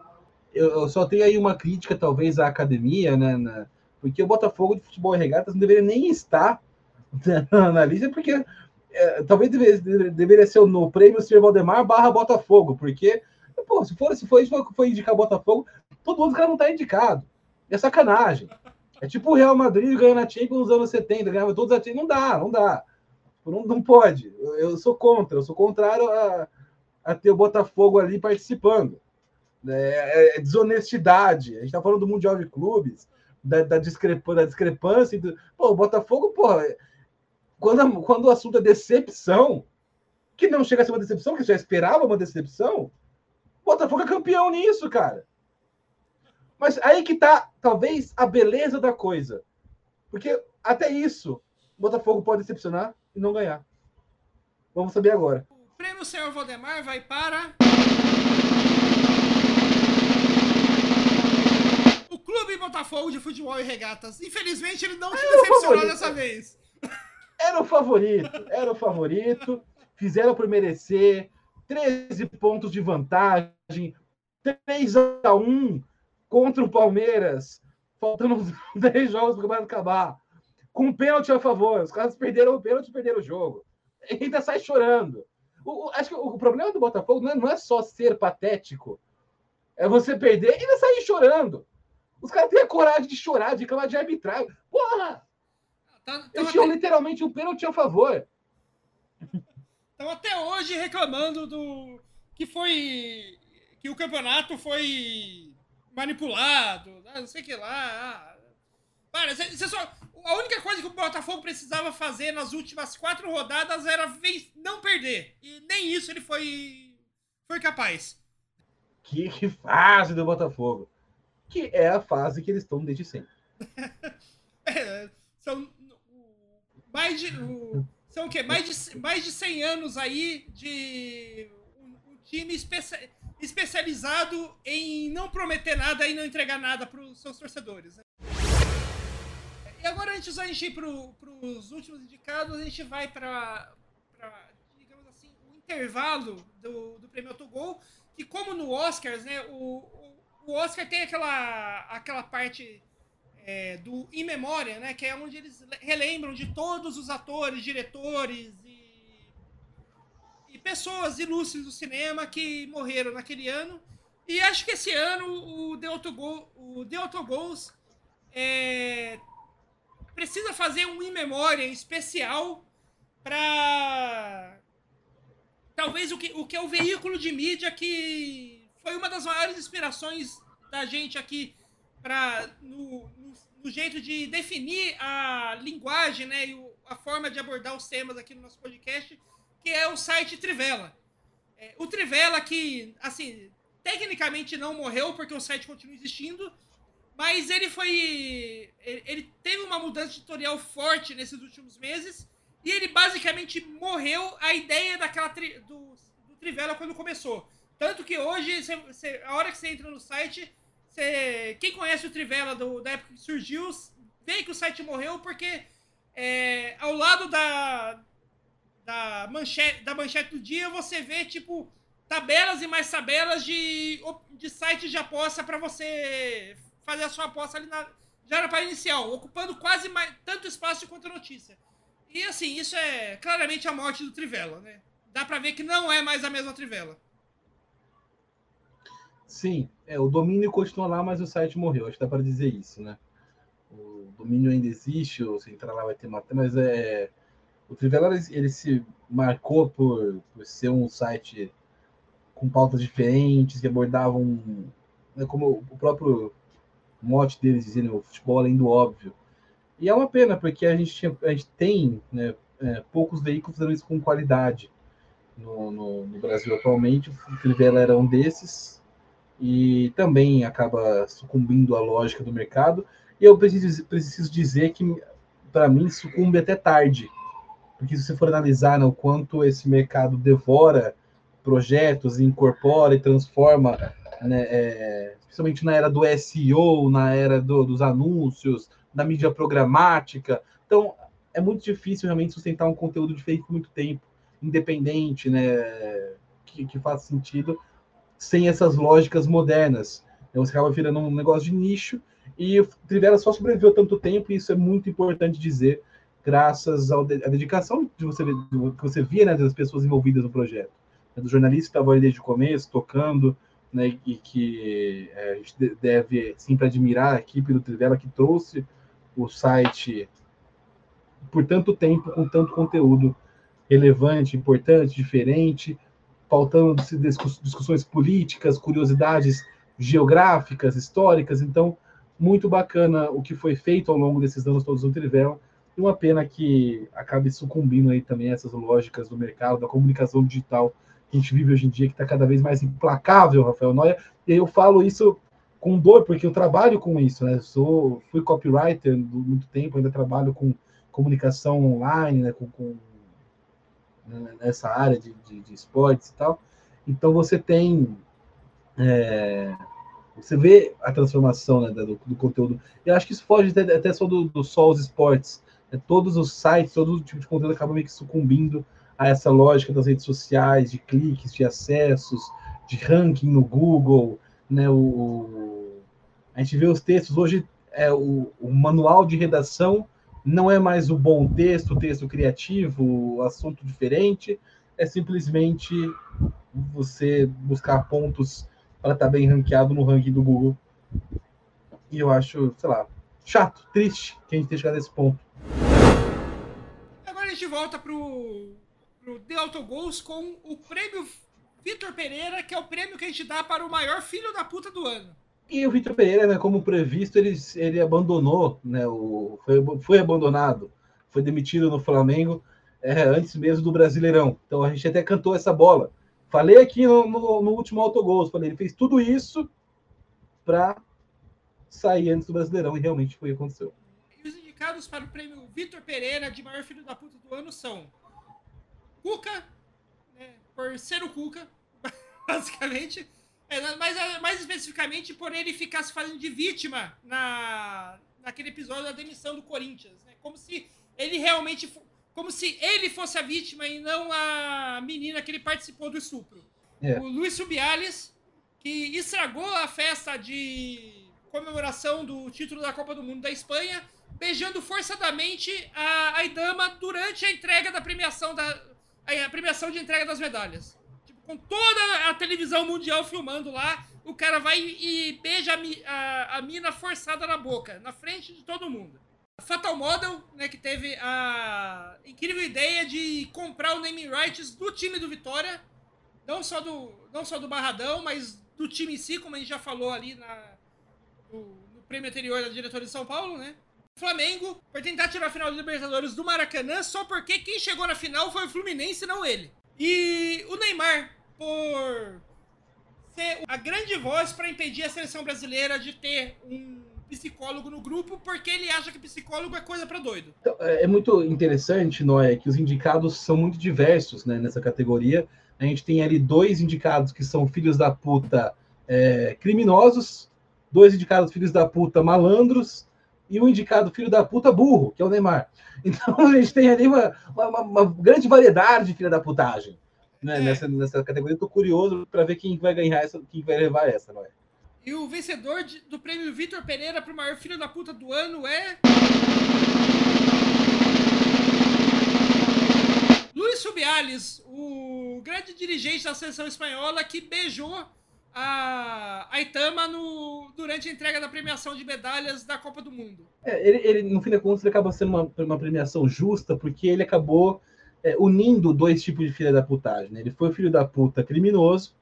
Eu, eu só tenho aí uma crítica, talvez, à academia, né? na- porque o Botafogo de Futebol e Regatas não deveria nem estar na, na lista, porque é, talvez deveria, deveria ser no prêmio Sr. Valdemar barra Botafogo, porque, pô, se for, se for, se for indicar Botafogo, todo mundo cara não tá indicado. É sacanagem. É tipo o Real Madrid ganhando a Champions nos anos 70, ganhava todos a Champions. Não dá, não dá. Não, não pode. Eu, eu sou contra, eu sou contrário a, a ter o Botafogo ali participando. É, é desonestidade. A gente tá falando do Mundial de Clubes, da, da, da discrepância. Do... Pô, o Botafogo, porra, quando, quando o assunto é decepção, que não chega a ser uma decepção, que já esperava uma decepção, Botafogo é campeão nisso, cara. Mas aí que tá, talvez, a beleza da coisa. Porque até isso, o Botafogo pode decepcionar e não ganhar. Vamos saber agora. O prêmio Senhor Valdemar vai para. O Clube Botafogo de Futebol e Regatas. Infelizmente, ele não te decepcionou dessa vez. Era o favorito, era o favorito. Fizeram por merecer. 13 pontos de vantagem. 3 a 1 contra o Palmeiras, faltando 10 jogos para acabar, com um pênalti a favor. Os caras perderam o pênalti e perderam o jogo. E ainda sai chorando. O, o, acho que o, problema do Botafogo não é, não é, só ser patético, é você perder e ainda sair chorando. Os caras têm a coragem de chorar, de reclamar de arbitragem. Porra! Tá, tá Eles tinham literalmente um pênalti a favor. Estão até hoje reclamando do que foi que o campeonato foi manipulado, ah, não sei o que lá. Para, você só, a única coisa que o Botafogo precisava fazer nas últimas quatro rodadas era não perder. E nem isso ele foi, foi capaz. Que, que fase do Botafogo. Que é a fase que eles estão desde sempre. é, são mais de. São o quê? Mais de, mais de 100 anos aí de um, um time especial especializado em não prometer nada e não entregar nada para os seus torcedores. Né? E agora, antes da gente ir para os últimos indicados, a gente vai para, digamos assim, o intervalo do, do prêmio Autogol, que como no Oscars, né, o, o Oscar tem aquela, aquela parte é, do In Memória, né, que é onde eles relembram de todos os atores, diretores pessoas ilustres do cinema que morreram naquele ano. E acho que esse ano o The Autogol, o The Autogols é, precisa fazer um in memória especial para talvez o que, o que é o veículo de mídia que foi uma das maiores inspirações da gente aqui para no, no, no, jeito de definir a linguagem né, e a forma de abordar os temas aqui no nosso podcast que é o site Trivela. É, o Trivela que, assim, tecnicamente não morreu porque o site continua existindo, mas ele foi. Ele teve uma mudança editorial forte nesses últimos meses e ele basicamente morreu a ideia daquela tri, do, do Trivela quando começou. Tanto que hoje, cê, cê, a hora que você entra no site, cê, quem conhece o Trivela do, da época que surgiu, vê que o site morreu porque é, ao lado da, da manchete, da manchete do dia, você vê, tipo, tabelas e mais tabelas de, de sites de aposta para você fazer a sua aposta ali na, já na página inicial, ocupando quase mais, tanto espaço quanto a notícia. E assim, isso é claramente a morte do Trivela, né? Dá para ver que não é mais a mesma Trivela. Sim, é, o domínio continua lá, mas o site morreu. Acho que dá para dizer isso, né? O domínio ainda existe, se entrar lá vai ter matéria, mas é o Trivela ele se marcou por, por ser um site com pautas diferentes que abordavam, né, como o próprio mote deles dizendo, o futebol além do óbvio. E é uma pena, porque a gente, tinha, a gente tem né, é, poucos veículos fazendo isso com qualidade no, no, no, Brasil atualmente. O Trivela era um desses e também acaba sucumbindo à lógica do mercado. E eu preciso, preciso dizer que, para mim, sucumbe até tarde porque se você for analisar né, o quanto esse mercado devora projetos, incorpora e transforma, né, é, principalmente na era do SEO, na era do, dos anúncios, da mídia programática. Então, é muito difícil realmente sustentar um conteúdo diferente por muito tempo, independente, né, que, que faça sentido, sem essas lógicas modernas. Então, você acaba virando um negócio de nicho e o Trivela só sobreviveu tanto tempo, e isso é muito importante dizer, graças à dedicação de você, que você via né, das pessoas envolvidas no projeto. Né, dos jornalistas que estavam ali desde o começo, tocando, né, e que é, a gente deve sempre admirar a equipe do Trivela que trouxe o site por tanto tempo, com tanto conteúdo relevante, importante, diferente, faltando discussões políticas, curiosidades geográficas, históricas. Então, muito bacana o que foi feito ao longo desses anos todos no Trivela. E uma pena que acabe sucumbindo aí também essas lógicas do mercado, da comunicação digital que a gente vive hoje em dia, que está cada vez mais implacável, Rafael Noia. E eu falo isso com dor, porque eu trabalho com isso, né? Sou, fui copywriter muito tempo, ainda trabalho com comunicação online, né? Com, com né? nessa área de, de, de, esportes e tal. Então você tem. É, você vê a transformação né, do, do, conteúdo. Eu acho que isso foge até, até só do, do só os esportes. Né? Todos os sites, todo tipo de conteúdo acaba meio que sucumbindo a essa lógica das redes sociais, de cliques, de acessos, de ranking no Google, né? O, a gente vê os textos hoje, é, o, o manual de redação não é mais o bom texto, o texto criativo, o assunto diferente, é simplesmente você buscar pontos para estar tá bem ranqueado no ranking do Google. E eu acho, sei lá, chato, triste que a gente tenha chegado nesse ponto. Agora a gente volta pro, pro The Autogols com o prêmio Vitor Pereira, que é o prêmio que a gente dá para o maior filho da puta do ano. E o Vitor Pereira, né, como previsto, ele, ele abandonou, né, o, foi, foi abandonado, foi demitido no Flamengo é, antes mesmo do Brasileirão. Então a gente até cantou essa bola. Falei aqui no, no, no último autogol, falei, ele fez tudo isso para sair antes do Brasileirão, e realmente foi o que aconteceu. E os indicados para o prêmio Vitor Pereira de maior filho da puta do ano são Cuca, né, por ser o Cuca, basicamente. É, mas é, mais especificamente por ele ficar se fazendo de vítima na, naquele episódio da demissão do Corinthians. Né? Como se ele realmente. Como se ele fosse a vítima e não a menina que ele participou do estupro. É. O Luiz Subiales, que estragou a festa de comemoração do título da Copa do Mundo da Espanha, beijando forçadamente a Aidama durante a entrega da premiação da a premiação de entrega das medalhas com toda a televisão mundial filmando lá, o cara vai e beija a, a, a mina forçada na boca, na frente de todo mundo. Fatal Model, né, que teve a incrível ideia de comprar o naming rights do time do Vitória, não só do, não só do Barradão, mas do time em si, como a gente já falou ali na, no, no prêmio anterior da diretora de São Paulo, né? Flamengo por tentar tirar a final do Libertadores do Maracanã só porque quem chegou na final foi o Fluminense, não ele. E o Neymar, por ser a grande voz para impedir a seleção brasileira de ter um psicólogo no grupo, porque ele acha que psicólogo é coisa para doido. Então, é, é muito interessante, Noé, que os indicados são muito diversos né, nessa categoria. A gente tem ali dois indicados que são filhos da puta é, criminosos, dois indicados filhos da puta malandros, e um indicado filho da puta burro, que é o Neymar. Então a gente tem ali uma, uma, uma grande variedade de filha da putagem né, é. nessa, nessa categoria. Estou curioso para ver quem vai ganhar essa, quem vai levar essa, não é? E o vencedor de, do prêmio Vitor Pereira para o maior filho da puta do ano é. Luiz Subiales, o grande dirigente da seleção espanhola que beijou a, a Itama no, durante a entrega da premiação de medalhas da Copa do Mundo. É, ele, ele, no fim da contas, ele acaba sendo uma, uma premiação justa, porque ele acabou é, unindo dois tipos de filha da putagem. Né? Ele foi filho da puta criminoso,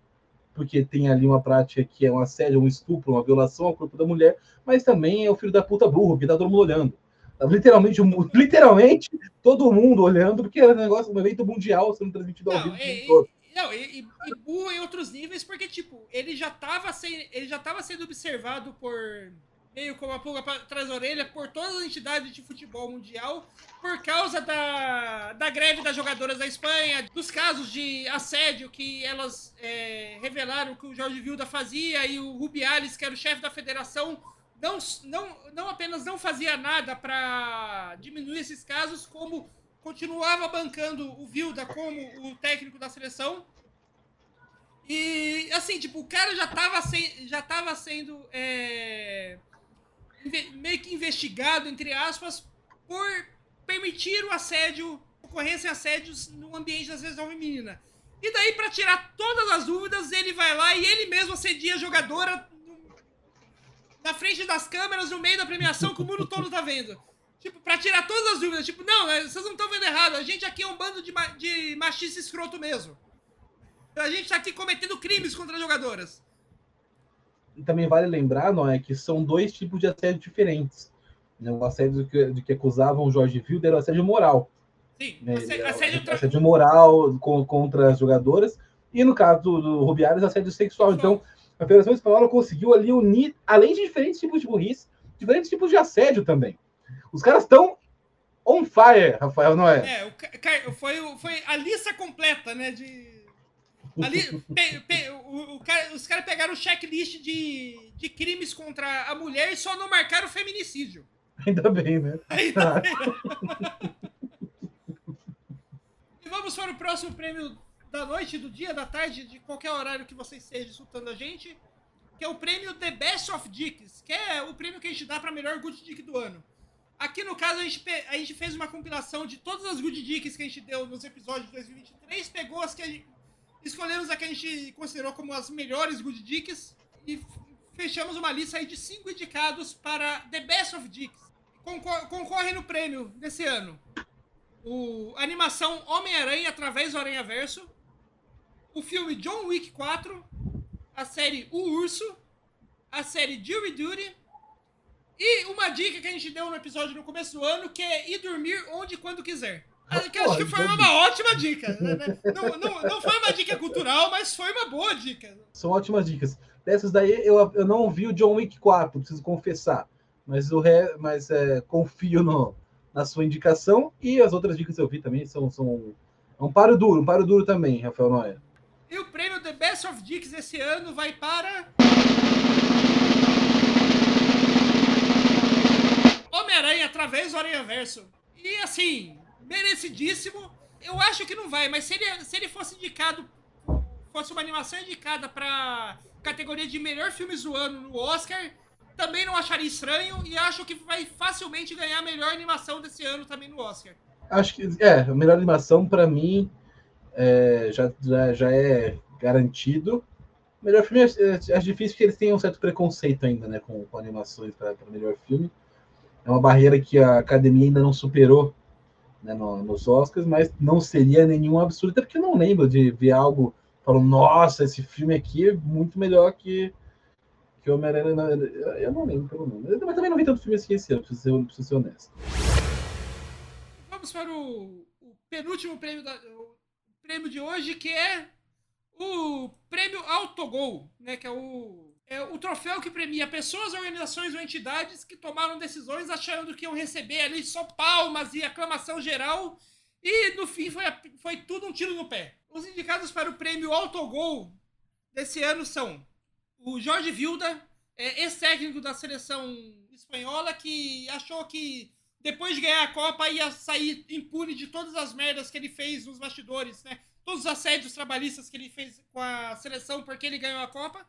porque tem ali uma prática que é um assédio, um estupro, uma violação ao corpo da mulher, mas também é o filho da puta burro, que tá todo mundo olhando. Tá literalmente, literalmente todo mundo olhando, porque era um negócio, um evento mundial sendo transmitido ao vivo. É, todo. Não, e, e, e burro em outros níveis, porque, tipo, ele já estava sem, ele já tava sendo observado por meio como a pulga atrás da orelha por todas as entidades de futebol mundial por causa da, da greve das jogadoras da Espanha, dos casos de assédio que elas é, revelaram que o Jorge Vilda fazia e o Rubiales, que era o chefe da federação, não, não, não apenas não fazia nada para diminuir esses casos, como continuava bancando o Vilda como o técnico da seleção. E, assim, tipo, o cara já estava se, já tava sendo é, meio que investigado, entre aspas, por permitir o assédio, ocorrência de assédios no ambiente das vezes feminina. E daí, para tirar todas as dúvidas, ele vai lá e ele mesmo assedia a jogadora na frente das câmeras, no meio da premiação, que o mundo todo tá vendo. Tipo, pra tirar todas as dúvidas. Tipo, não, né, vocês não estão vendo errado. A gente aqui é um bando de, ma de machista escroto mesmo. A gente tá aqui cometendo crimes contra as jogadoras. E também vale lembrar, não é, que são dois tipos de assédio diferentes. Né? O assédio que, de que acusavam o Jorge Wilder era o assédio moral. Sim, Né? assédio, assédio tra- Assédio moral com- contra as jogadoras. E no caso do, do Rubiales, assédio sexual. Então, a Federação Espanhola conseguiu ali unir, além de diferentes tipos de burrice, diferentes tipos de assédio também. Os caras estão on fire, Rafael, não é? É, o, foi, foi a lista completa, né? De. Ali, pe- pe- o- o cara- os caras pegaram o checklist de, de crimes contra a mulher e só não marcaram o feminicídio. Ainda bem, né? Tá vendo? e vamos para o próximo prêmio da noite, do dia, da tarde, de qualquer horário que você esteja escutando a gente, que é o prêmio The Best of Dicks, que é o prêmio que a gente dá para melhor Good Dick do ano. Aqui no caso a gente, a gente fez uma compilação de todas as Good Dicks que a gente deu nos episódios de 2023, pegou as que a gente, escolhemos a que a gente considerou como as melhores Good Dicks e fechamos uma lista aí de cinco indicados para The Best of Dicks. Concor concorre no prêmio desse ano. O a animação Homem-Aranha através do Aranha-Verso, o filme John Wick 4, a série O Urso, a série Jury Duty e uma dica que a gente deu no episódio no começo do ano, que é ir dormir onde e quando quiser. Acho que, acho que foi uma ótima dica. né? Não, não, não foi uma dica cultural, mas foi uma boa dica. São ótimas dicas. Dessas daí, eu, eu não vi o John Wick 4, preciso confessar. Mas, o re, mas é, confio no, na sua indicação. E as outras dicas que eu vi também são, são um paro duro, um paro duro também, Rafael Noia. E o prêmio The Best of Dicks esse ano vai para. Homem-Aranha através do Aranha-Verso. E assim, merecidíssimo. Eu acho que não vai, mas se ele, se ele fosse indicado, fosse uma animação indicada para categoria de melhor filmes do ano no Oscar, também não acharia estranho e acho que vai facilmente ganhar a melhor animação desse ano também no Oscar. Acho que é, a melhor animação para mim é, já, já, já é garantido. Melhor filme é, é, é difícil porque eles têm um certo preconceito ainda, né, com, com animações para melhor filme. É uma barreira que a academia ainda não superou né, no, nos Oscars, mas não seria nenhum absurdo, até porque eu não lembro de ver algo falando, nossa, esse filme aqui é muito melhor que, que Homem-Aranha. Eu não lembro, pelo menos. Mas também não vi tanto filme assim esse ano, preciso ser, preciso ser honesto. Vamos para o, o penúltimo prêmio, da, o prêmio de hoje, que é o prêmio Autogol, né? Que é o, é o troféu que premia pessoas, organizações ou entidades que tomaram decisões achando que iam receber ali só palmas e aclamação geral. E no fim foi, foi tudo um tiro no pé. Os indicados para o prêmio Autogol desse ano são o Jorge Vilda, é, ex-técnico da seleção espanhola, que achou que depois de ganhar a Copa, ia sair impune de todas as merdas que ele fez nos bastidores, né? Todos os assédios trabalhistas que ele fez com a seleção porque ele ganhou a Copa.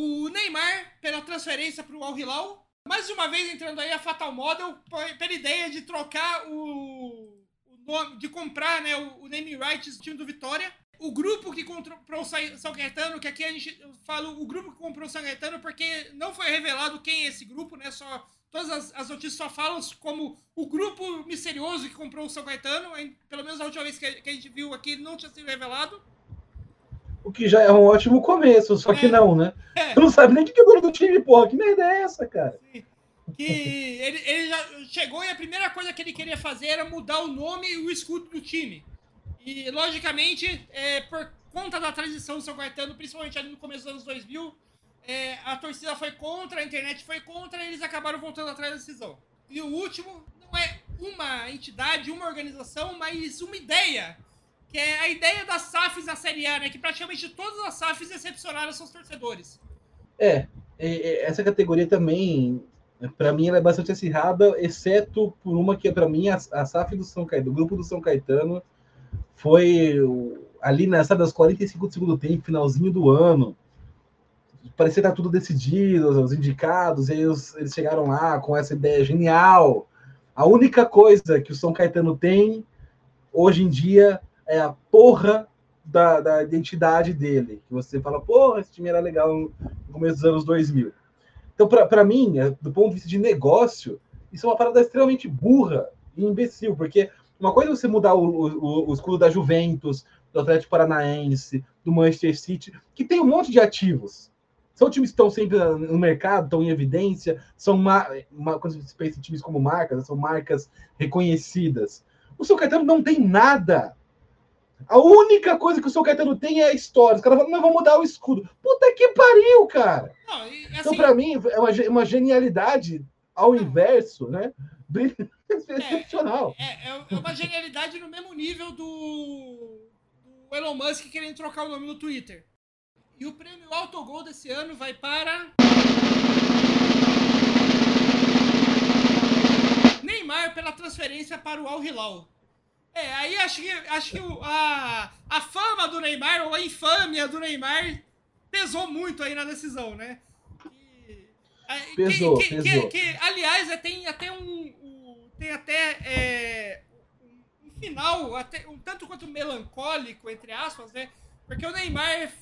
O Neymar, pela transferência para o Al Hilal. Mais uma vez entrando aí a Fatal Model, pela ideia de trocar o, o nome, de comprar né, o, o naming rights do time do Vitória. O grupo que comprou o São Caetano, que aqui a gente fala o grupo que comprou o São Caetano, porque não foi revelado quem é esse grupo, né? Só todas as, as, notícias só falam como o grupo misterioso que comprou o São Caetano. Pelo menos a última vez que a, que a gente viu aqui não tinha sido revelado. O que já é um ótimo começo, só que É. não, né? É. Tu não sabe nem o que dono do time, porra. Que merda é essa, cara? Que ele, ele já chegou e a primeira coisa que ele queria fazer era mudar o nome e o escudo do time. E, logicamente, é, por conta da transição do São Caetano, principalmente ali no começo dos anos 2000, é, a torcida foi contra, a internet foi contra, e eles acabaram voltando atrás da decisão. E o último não é uma entidade, uma organização, mas uma ideia, que é a ideia das SAFs na Série A, né? Que praticamente todas as SAFs decepcionaram seus torcedores. É, é, é, essa categoria também, para mim, ela é bastante acirrada, exceto por uma que, para mim, a, a SAF do São Caetano, do grupo do São Caetano, foi ali nessa das 45 do segundo tempo, finalzinho do ano. Parecia estar tudo decidido, os indicados, e aí os- eles chegaram lá com essa ideia genial. A única coisa que o São Caetano tem hoje em dia é a porra da, da identidade dele. Que você fala, porra, esse time era legal no começo dos anos 2000. Então, para mim, é, do ponto de vista de negócio, isso é uma parada extremamente burra e imbecil, porque uma coisa é você mudar o, o, o escudo da Juventus, do Atlético Paranaense, do Manchester City, que tem um monte de ativos. São times que estão sempre no mercado, estão em evidência, são quando você pensa em times como marcas, são marcas reconhecidas. O São Caetano não tem nada. A única coisa que o São Caetano tem é a história. Os caras falam, não, vamos mudar o escudo. Puta que pariu, cara! Não, e, então, assim, então, para mim, é uma, uma genialidade ao inverso, né? Excepcional. É, é, é, uma genialidade no mesmo nível do, do Elon Musk querendo trocar o nome no Twitter. E o prêmio Autogol desse ano vai para. Neymar pela transferência para o Al Hilal. É, aí acho que, acho que a, a fama do Neymar, ou a infâmia do Neymar, pesou muito aí na decisão, né? Que, pesou, que, pesou. Que, aliás, é, tem até um. um tem até é, um final, até um tanto quanto melancólico, entre aspas, né? Porque o Neymar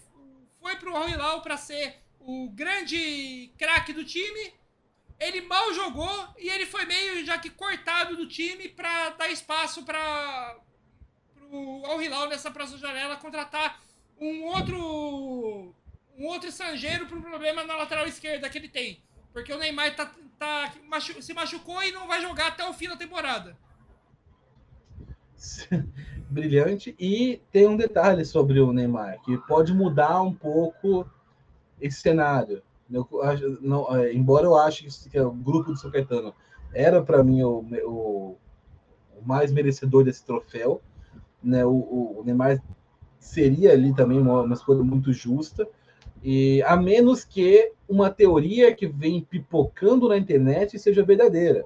foi pro Al Hilal para ser o grande craque do time. Ele mal jogou e ele foi meio já que cortado do time para dar espaço para pro Al Hilal nessa próxima janela contratar um outro um outro estrangeiro para um problema na lateral esquerda que ele tem. Porque o Neymar tá, tá, machu, se machucou e não vai jogar até o fim da temporada. brilhante. E tem um detalhe sobre o Neymar, que pode mudar um pouco esse cenário. Eu, não, é, embora eu ache que o grupo do São Caetano era para mim o, o, o, mais merecedor desse troféu, né? O, o, Neymar seria ali também uma, uma escolha muito justa, e a menos que uma teoria que vem pipocando na internet seja verdadeira.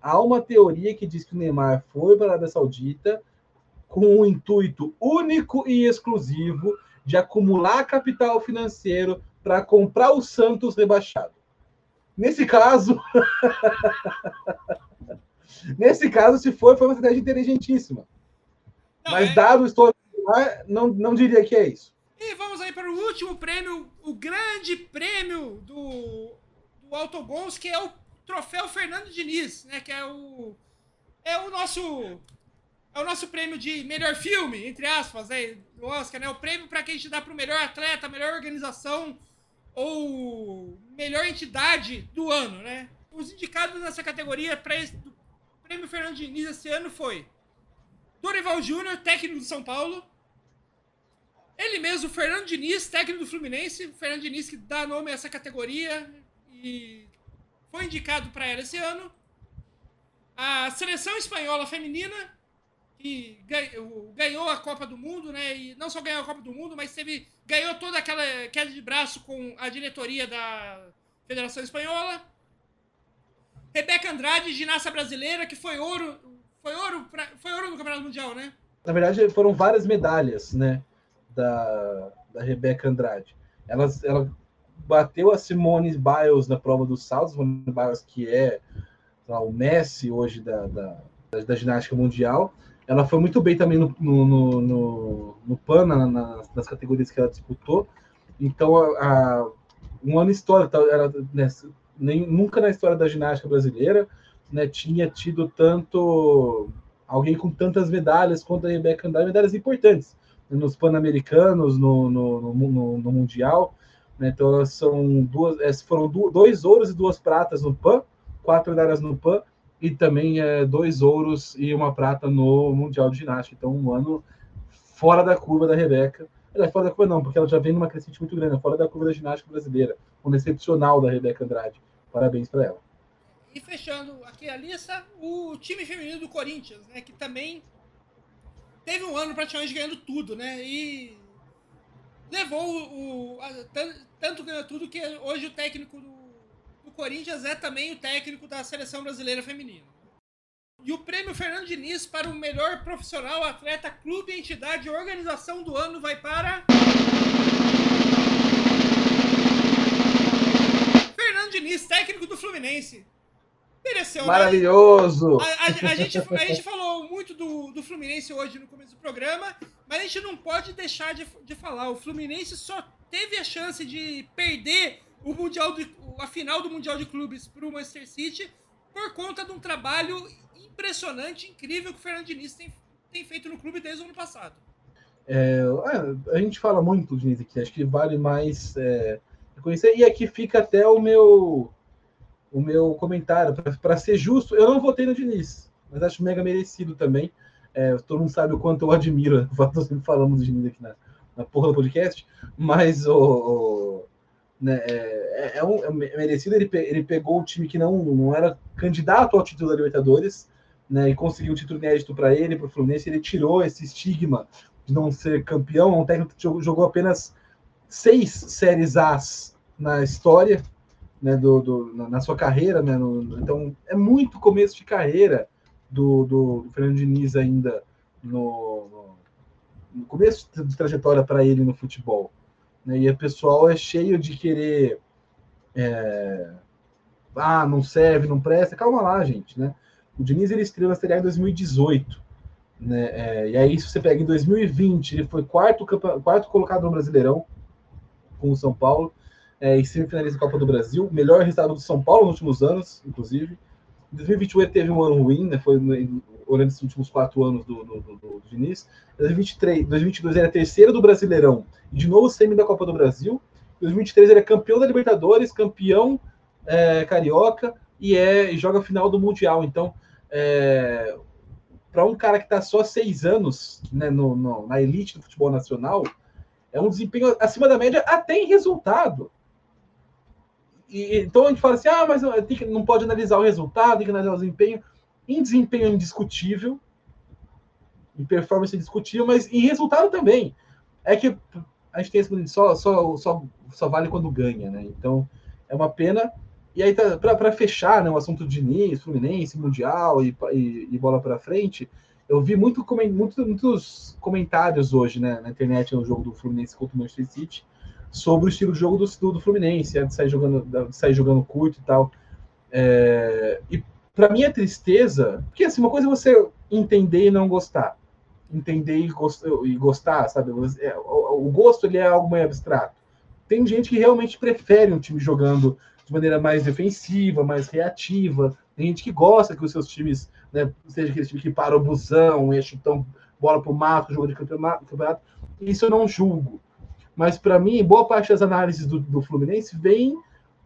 Há uma teoria que diz que o Neymar foi para a Arábia Saudita com o intuito único e exclusivo de acumular capital financeiro para comprar o Santos rebaixado. Nesse caso, nesse caso, se foi, foi uma estratégia inteligentíssima. Não, Mas é... dado o histórico, não, não diria que é isso. E vamos aí para o último prêmio, o grande prêmio do, do Autogols, que é o troféu Fernando Diniz, né? Que é o é o nosso é o nosso prêmio de melhor filme, entre aspas, né, do Oscar, né? O prêmio para quem a gente dá pro melhor atleta, melhor organização ou melhor entidade do ano, né? Os indicados nessa categoria para esse prêmio Fernando Diniz esse ano foi Dorival Júnior, técnico do São Paulo. Ele mesmo, Fernando Diniz, técnico do Fluminense. Fernando Diniz que dá nome a essa categoria e foi indicado para ela esse ano. A seleção espanhola feminina, que ganhou a Copa do Mundo, né? E não só ganhou a Copa do Mundo, mas teve ganhou toda aquela queda de braço com a diretoria da Federação Espanhola. Rebeca Andrade, ginasta brasileira, que foi ouro, foi ouro, pra, foi ouro no Campeonato Mundial, né? Na verdade, foram várias medalhas, né, da, da Rebeca Andrade. Ela, ela bateu a Simone Biles na prova dos saltos, Simone Biles que é lá, o Messi hoje da, da, da ginástica mundial. Ela foi muito bem também no, no, no, no PAN, na, nas, nas categorias que ela disputou. Então, a, a, um ano histórico, tá, era, né, nem, nunca na história da ginástica brasileira né, tinha tido tanto alguém com tantas medalhas quanto a Rebeca Andrade, medalhas importantes né, nos Pan-Americanos, no, no, no, no, Mundial. Né, então, elas são duas, é, foram dois ouros e duas pratas no PAN, quatro medalhas no PAN e também é, dois ouros e uma prata no Mundial de Ginástica. Então, um ano fora da curva da Rebeca. É fora da curva não, porque ela já vem numa crescente muito grande, fora da curva da ginástica brasileira. Um excepcional da Rebeca Andrade. Parabéns para ela. E fechando aqui a lista, o time feminino do Corinthians, né, que também teve um ano praticamente ganhando tudo, né? E levou o, o a, tanto ganhou tudo que hoje o técnico do o Corinthians é também o técnico da seleção brasileira feminina. E o prêmio Fernando Diniz para o melhor profissional, atleta, clube, entidade e organização do ano vai para. Fernando Diniz, técnico do Fluminense. Mereceu Maravilhoso! A, a- a gente, a gente falou muito do, do Fluminense hoje no começo do programa, mas a gente não pode deixar de, de falar. O Fluminense só teve a chance de perder o mundial de, a final do Mundial de Clubes para o Manchester City por conta de um trabalho impressionante, incrível que o Fernando Diniz tem, tem feito no clube desde o ano passado. É, a gente fala muito do Diniz aqui, acho que vale mais é, reconhecer. E aqui fica até o meu o meu comentário, para ser justo, eu não votei no Diniz, mas acho mega merecido também. É, todo mundo sabe o quanto eu admiro, nós sempre falamos do Diniz aqui na, na porra do podcast, mas o, o né, é, é, um, é merecido. Ele, pe, ele pegou um time que não, não era candidato ao título da Libertadores, né, e conseguiu um título inédito para ele, para o Fluminense. Ele tirou esse estigma de não ser campeão. Um técnico que jogou apenas seis séries As na história, né, do, do, na sua carreira. Né, no, então, é muito começo de carreira do, do, do Fernando Diniz ainda no, no, no começo de trajetória para ele no futebol. Né, e o pessoal é cheio de querer. É, ah, não serve, não presta. Calma lá, gente. Né? O Diniz ele estreou na Série A em 2018. Né? É, e aí, se você pega em 2020, ele foi quarto, quarto colocado no Brasileirão com o São Paulo é, e semifinalista da Copa do Brasil. Melhor resultado do São Paulo nos últimos anos, inclusive. Em 2021 ele teve um ano ruim, né? Foi olhando esses últimos quatro anos do, do, do, do Diniz. Em 2023, 2022 ele terceiro do Brasileirão e de novo semi da Copa do Brasil. Em 2023 ele é campeão da Libertadores, campeão é, carioca e é e joga final do Mundial. Então, é, para um cara que está só seis anos né, no, no, na elite do futebol nacional, é um desempenho acima da média até em resultado. E, então a gente fala assim: ah, mas não pode analisar o resultado, tem que analisar o desempenho. Em desempenho é indiscutível, em performance é indiscutível, mas em resultado também. É que a gente tem esse só, só, só, só vale quando ganha, né? Então é uma pena. E aí, tá, para fechar né, o assunto de Diniz, Fluminense, Mundial e, e, e bola para frente, eu vi muito, muito, muitos comentários hoje né, na internet no jogo do Fluminense contra o Manchester City sobre o estilo de jogo do, do Fluminense, de sair jogando, de sair jogando curto e tal. É, e para é tristeza, porque assim, uma coisa é você entender e não gostar. Entender e, gost, e gostar, sabe? É, o, o, gosto ele é algo meio abstrato. Tem gente que realmente prefere um time jogando de maneira mais defensiva, mais reativa. Tem gente que gosta que os seus times, né, seja aquele time que para o busão, e chutão bola para o mato, jogo de campeonato, campeonato. Isso eu não julgo. Mas para mim, boa parte das análises do, do, Fluminense vem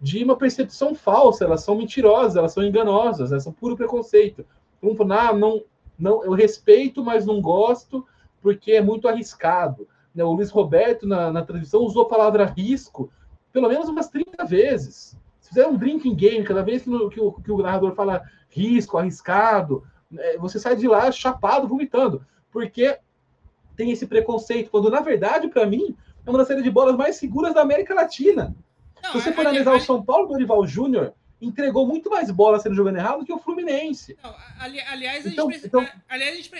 de uma percepção falsa, elas são mentirosas, elas são enganosas, elas são puro preconceito. Um fala, ah, não, não, eu respeito, mas não gosto, porque é muito arriscado. Né, o Luiz Roberto, na, na transmissão, usou a palavra risco pelo menos umas 30 vezes. Se fizer um drinking game, cada vez que, no, que, o, que o narrador fala risco, arriscado, é, você sai de lá chapado, vomitando, porque tem esse preconceito, quando na verdade, para mim, é uma das saídas de bolas mais seguras da América Latina. Não, Se você for analisar o São Paulo do Dorival Júnior, entregou muito mais bola sendo jogando errado do que o Fluminense. Não, ali, aliás, a então, gente, então... aliás, a gente,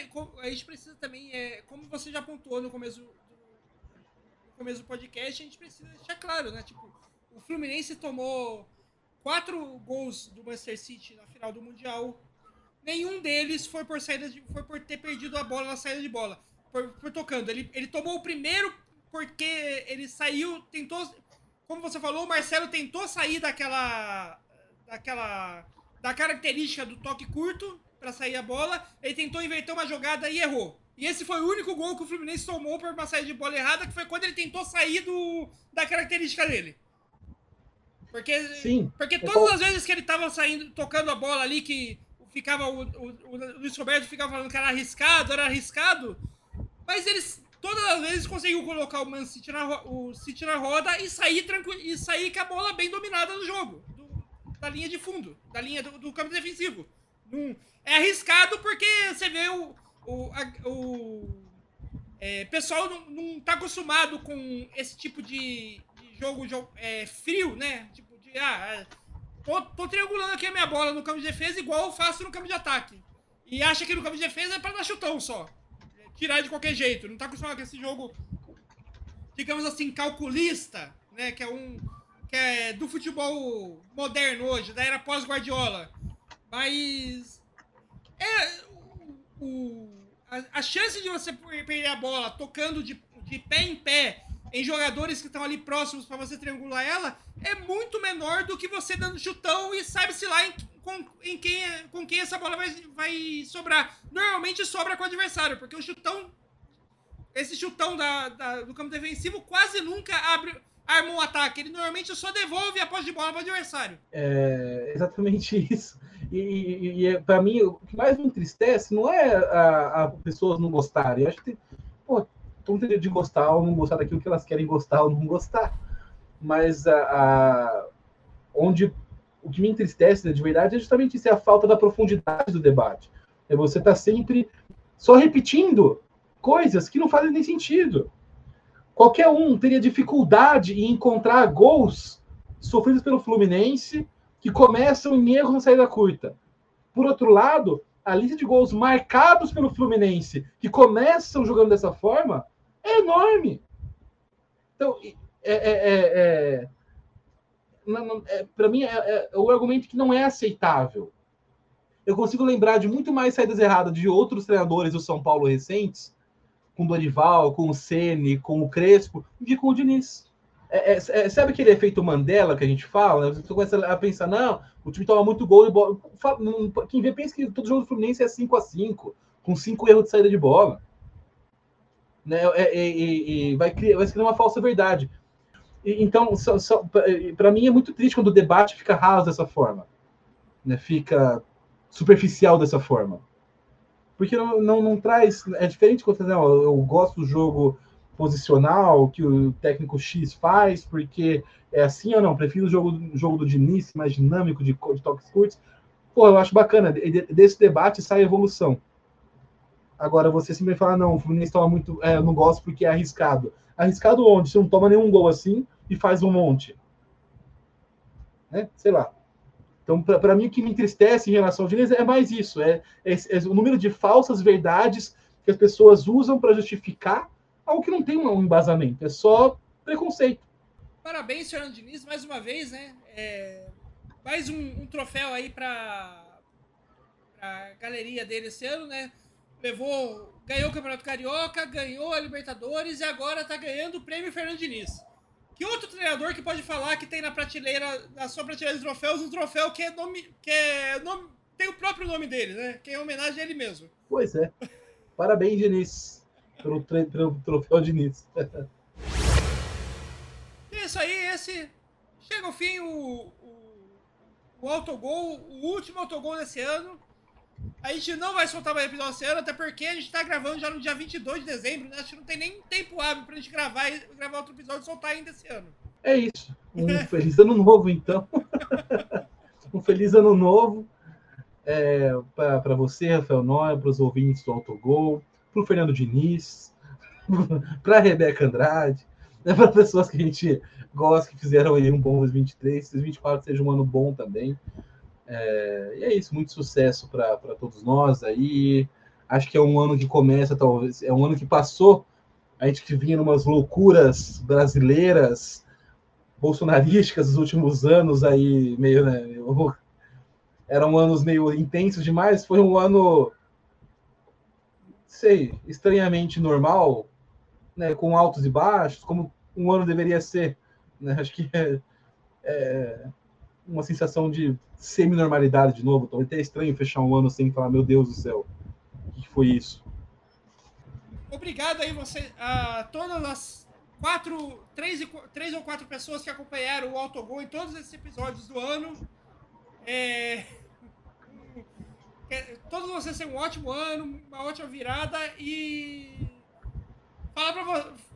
a gente precisa também, é, como você já pontuou no começo do, no começo do podcast, a gente precisa deixar claro, né? Tipo, o Fluminense tomou quatro gols do Manchester City na final do Mundial. Nenhum deles foi por saída de, foi por ter perdido a bola na saída de bola, por, por tocando. Ele, ele tomou o primeiro porque ele saiu, tentou, como você falou, o Marcelo tentou sair daquela daquela da característica do toque curto para sair a bola, ele tentou inverter uma jogada e errou. E esse foi o único gol que o Fluminense tomou por uma saída de bola errada, que foi quando ele tentou sair do, da característica dele. Porque, Sim. porque todas as vezes que ele tava saindo, tocando a bola ali, que ficava o, o, o Luiz Roberto ficava falando que era arriscado, era arriscado, mas eles todas as vezes conseguiu colocar o Man City na, o City na roda e sair tranquilo e sair com a bola bem dominada no jogo, do, da linha de fundo, da linha do, do campo defensivo. Num, é arriscado porque você vê o, o, a, o é, pessoal não, não tá acostumado com esse tipo de, de jogo, jogo é, frio, né? Tipo de ah, tô, tô triangulando aqui a minha bola no campo de defesa igual eu faço no campo de ataque. E acha que no campo de defesa é para dar chutão só tirar de qualquer jeito. Não tá acostumado com esse jogo, digamos assim, calculista, né? Que é um. Que é do futebol moderno hoje, da era pós-Guardiola. Mas. É. O, a, a chance de você perder a bola tocando de, de pé em pé em jogadores que estão ali próximos para você triangular ela é muito menor do que você dando chutão e sabe-se lá em, com, em quem, com quem essa bola vai, vai sobrar. Normalmente sobra com o adversário, porque o chutão. Esse chutão da, da- do campo defensivo quase nunca abre, arma um ataque. Ele normalmente só devolve a posse de bola para o adversário. É exatamente isso. E, e, e para mim, o que mais me entristece não é a, pessoas não gostarem. Eu acho que tem, pô, tem de gostar ou não gostar daquilo que elas querem gostar ou não gostar. Mas a, a- onde o que me entristece né, de verdade é justamente isso, é a falta da profundidade do debate. É você estar sempre só repetindo coisas que não fazem nem sentido. Qualquer um teria dificuldade em encontrar gols sofridos pelo Fluminense que começam em erro na saída curta. Por outro lado, a lista de gols marcados pelo Fluminense que começam jogando dessa forma é enorme. Então, é, é, é, é, para mim, é, é o argumento que não é aceitável. Eu consigo lembrar de muito mais saídas erradas de outros treinadores do São Paulo recentes, com o Dorival, com o Ceni, com o Crespo, que com o Diniz. É, é, é, sabe aquele efeito Mandela que a gente fala? Você começa a pensar, não, o time toma muito gol e bola. Quem vê pensa que todo jogo do Fluminense é 5 a 5 com cinco erros de saída de bola. Né? É- é- é- é- vai, criar, vai criar uma falsa verdade. Então, para mim é muito triste quando o debate fica raso dessa forma. Né? Fica superficial dessa forma. Porque não, não, não traz. É diferente quando não, eu gosto do jogo posicional que o técnico X faz, porque é assim ou não, prefiro o jogo, jogo do Diniz, mais dinâmico, de, de toques curtos. Pô, eu acho bacana, de- de- desse debate sai evolução. Agora, você simplesmente falar, não, o Fluminense toma muito, é, eu não gosto porque é arriscado. Arriscado onde? Você não toma nenhum gol assim e faz um monte. Né? Sei lá. Então, para mim, o que me entristece em relação ao Diniz é mais isso, é, é, é o número de falsas verdades que as pessoas usam para justificar algo que não tem um embasamento, é só preconceito. Parabéns, Fernando Diniz, mais uma vez, né? É, mais um, um troféu aí para a galeria dele esse ano, né? Levou, ganhou o Campeonato Carioca, ganhou a Libertadores e agora tá ganhando o prêmio Fernando Diniz. Que outro treinador que pode falar que tem na prateleira, na sua prateleira de troféus, um troféu que é nome, que é nome, tem o próprio nome dele, né? Que é em homenagem a ele mesmo. Pois é. Parabéns, Diniz, pelo, pelo troféu Diniz. E é isso aí, esse chega ao fim o, o, o autogol, o último autogol desse ano. A gente não vai soltar mais episódio esse ano, até porque a gente tá gravando já no dia 22 de dezembro, né? A gente não tem nem tempo hábil pra gente gravar, gravar outro episódio e soltar ainda esse ano. É isso. Um feliz ano novo, então. um feliz ano novo é, para você, Rafael Noia, para os ouvintes do Autogol, para o Fernando Diniz, para a Rebeca Andrade, né, para pessoas que a gente gosta, que fizeram aí um bom 2023, 2024 seja um ano bom também. É, e é isso, muito sucesso para todos nós aí. Acho que é um ano que começa, talvez, é um ano que passou, a gente que vinha numas loucuras brasileiras, bolsonarísticas dos últimos anos aí, meio, né, meio- eram anos meio intensos demais, foi um ano, sei, estranhamente normal, né, com altos e baixos, como um ano deveria ser, né, acho que é uma sensação de semi-normalidade de novo, talvez até estranho fechar um ano sem falar, meu Deus do céu, o que foi isso? Obrigado aí você, a todas as quatro, três, e três ou quatro pessoas que acompanharam o Autogol em todos esses episódios do ano. É, todos vocês tenham um ótimo ano, uma ótima virada e falar pra vo...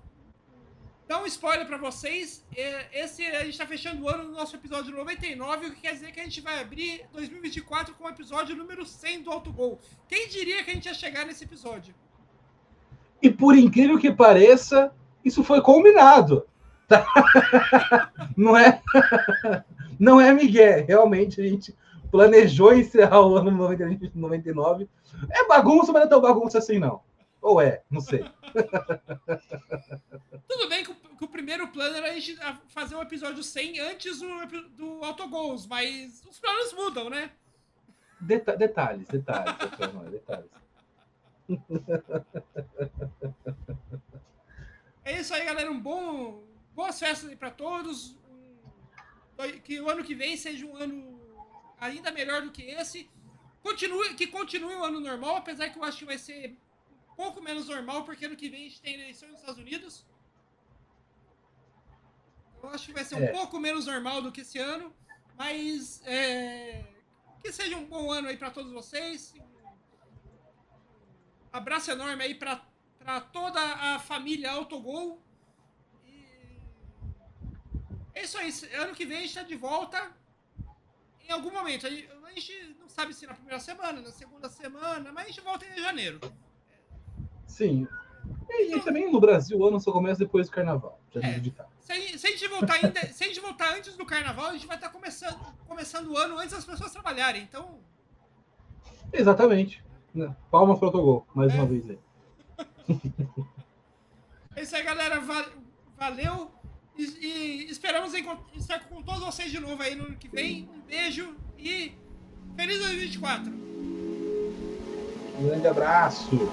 dar um spoiler pra vocês. é, Esse a gente tá fechando o ano no nosso episódio 99, o que quer dizer que a gente vai abrir 2024 com o episódio número 100 do Autogol. Quem diria que a gente ia chegar nesse episódio? E por incrível que pareça, isso foi combinado. Não é, não é Miguel. Realmente a gente planejou encerrar o ano 90 99. É bagunça, mas não é tão bagunça assim, não. Ou é? Não sei. Tudo bem que o, que o primeiro plano era a gente fazer um episódio 100 antes do, do Autogols, mas os planos mudam, né? Deta detalhes, detalhes, detalhes. É isso aí, galera. Um bom. Boas festas aí pra todos. Que o ano que vem seja um ano ainda melhor do que esse. Continue, que continue o ano normal, apesar que eu acho que vai ser um pouco menos normal, porque ano que vem a gente tem eleição nos Estados Unidos. Eu acho que vai ser um é. pouco menos normal do que esse ano, mas é, que seja um bom ano aí para todos vocês. Um abraço enorme aí para toda a família Autogol. E é isso aí. Ano que vem a gente está de volta. Em algum momento. A gente não sabe se na primeira semana, na segunda semana, mas a gente volta em janeiro. Sim. E, então, também no Brasil o ano só começa depois do carnaval. Já é, se, a, se, a gente voltar ainda, se a gente voltar antes do carnaval, a gente vai estar começando, começando o ano antes das pessoas trabalharem. Então. Exatamente. Palmas para o Autogol, mais é. uma vez aí. É isso aí, galera. Valeu. E, e esperamos estar com todos vocês de novo aí no ano que vem. Um beijo e feliz 2024. Um grande abraço.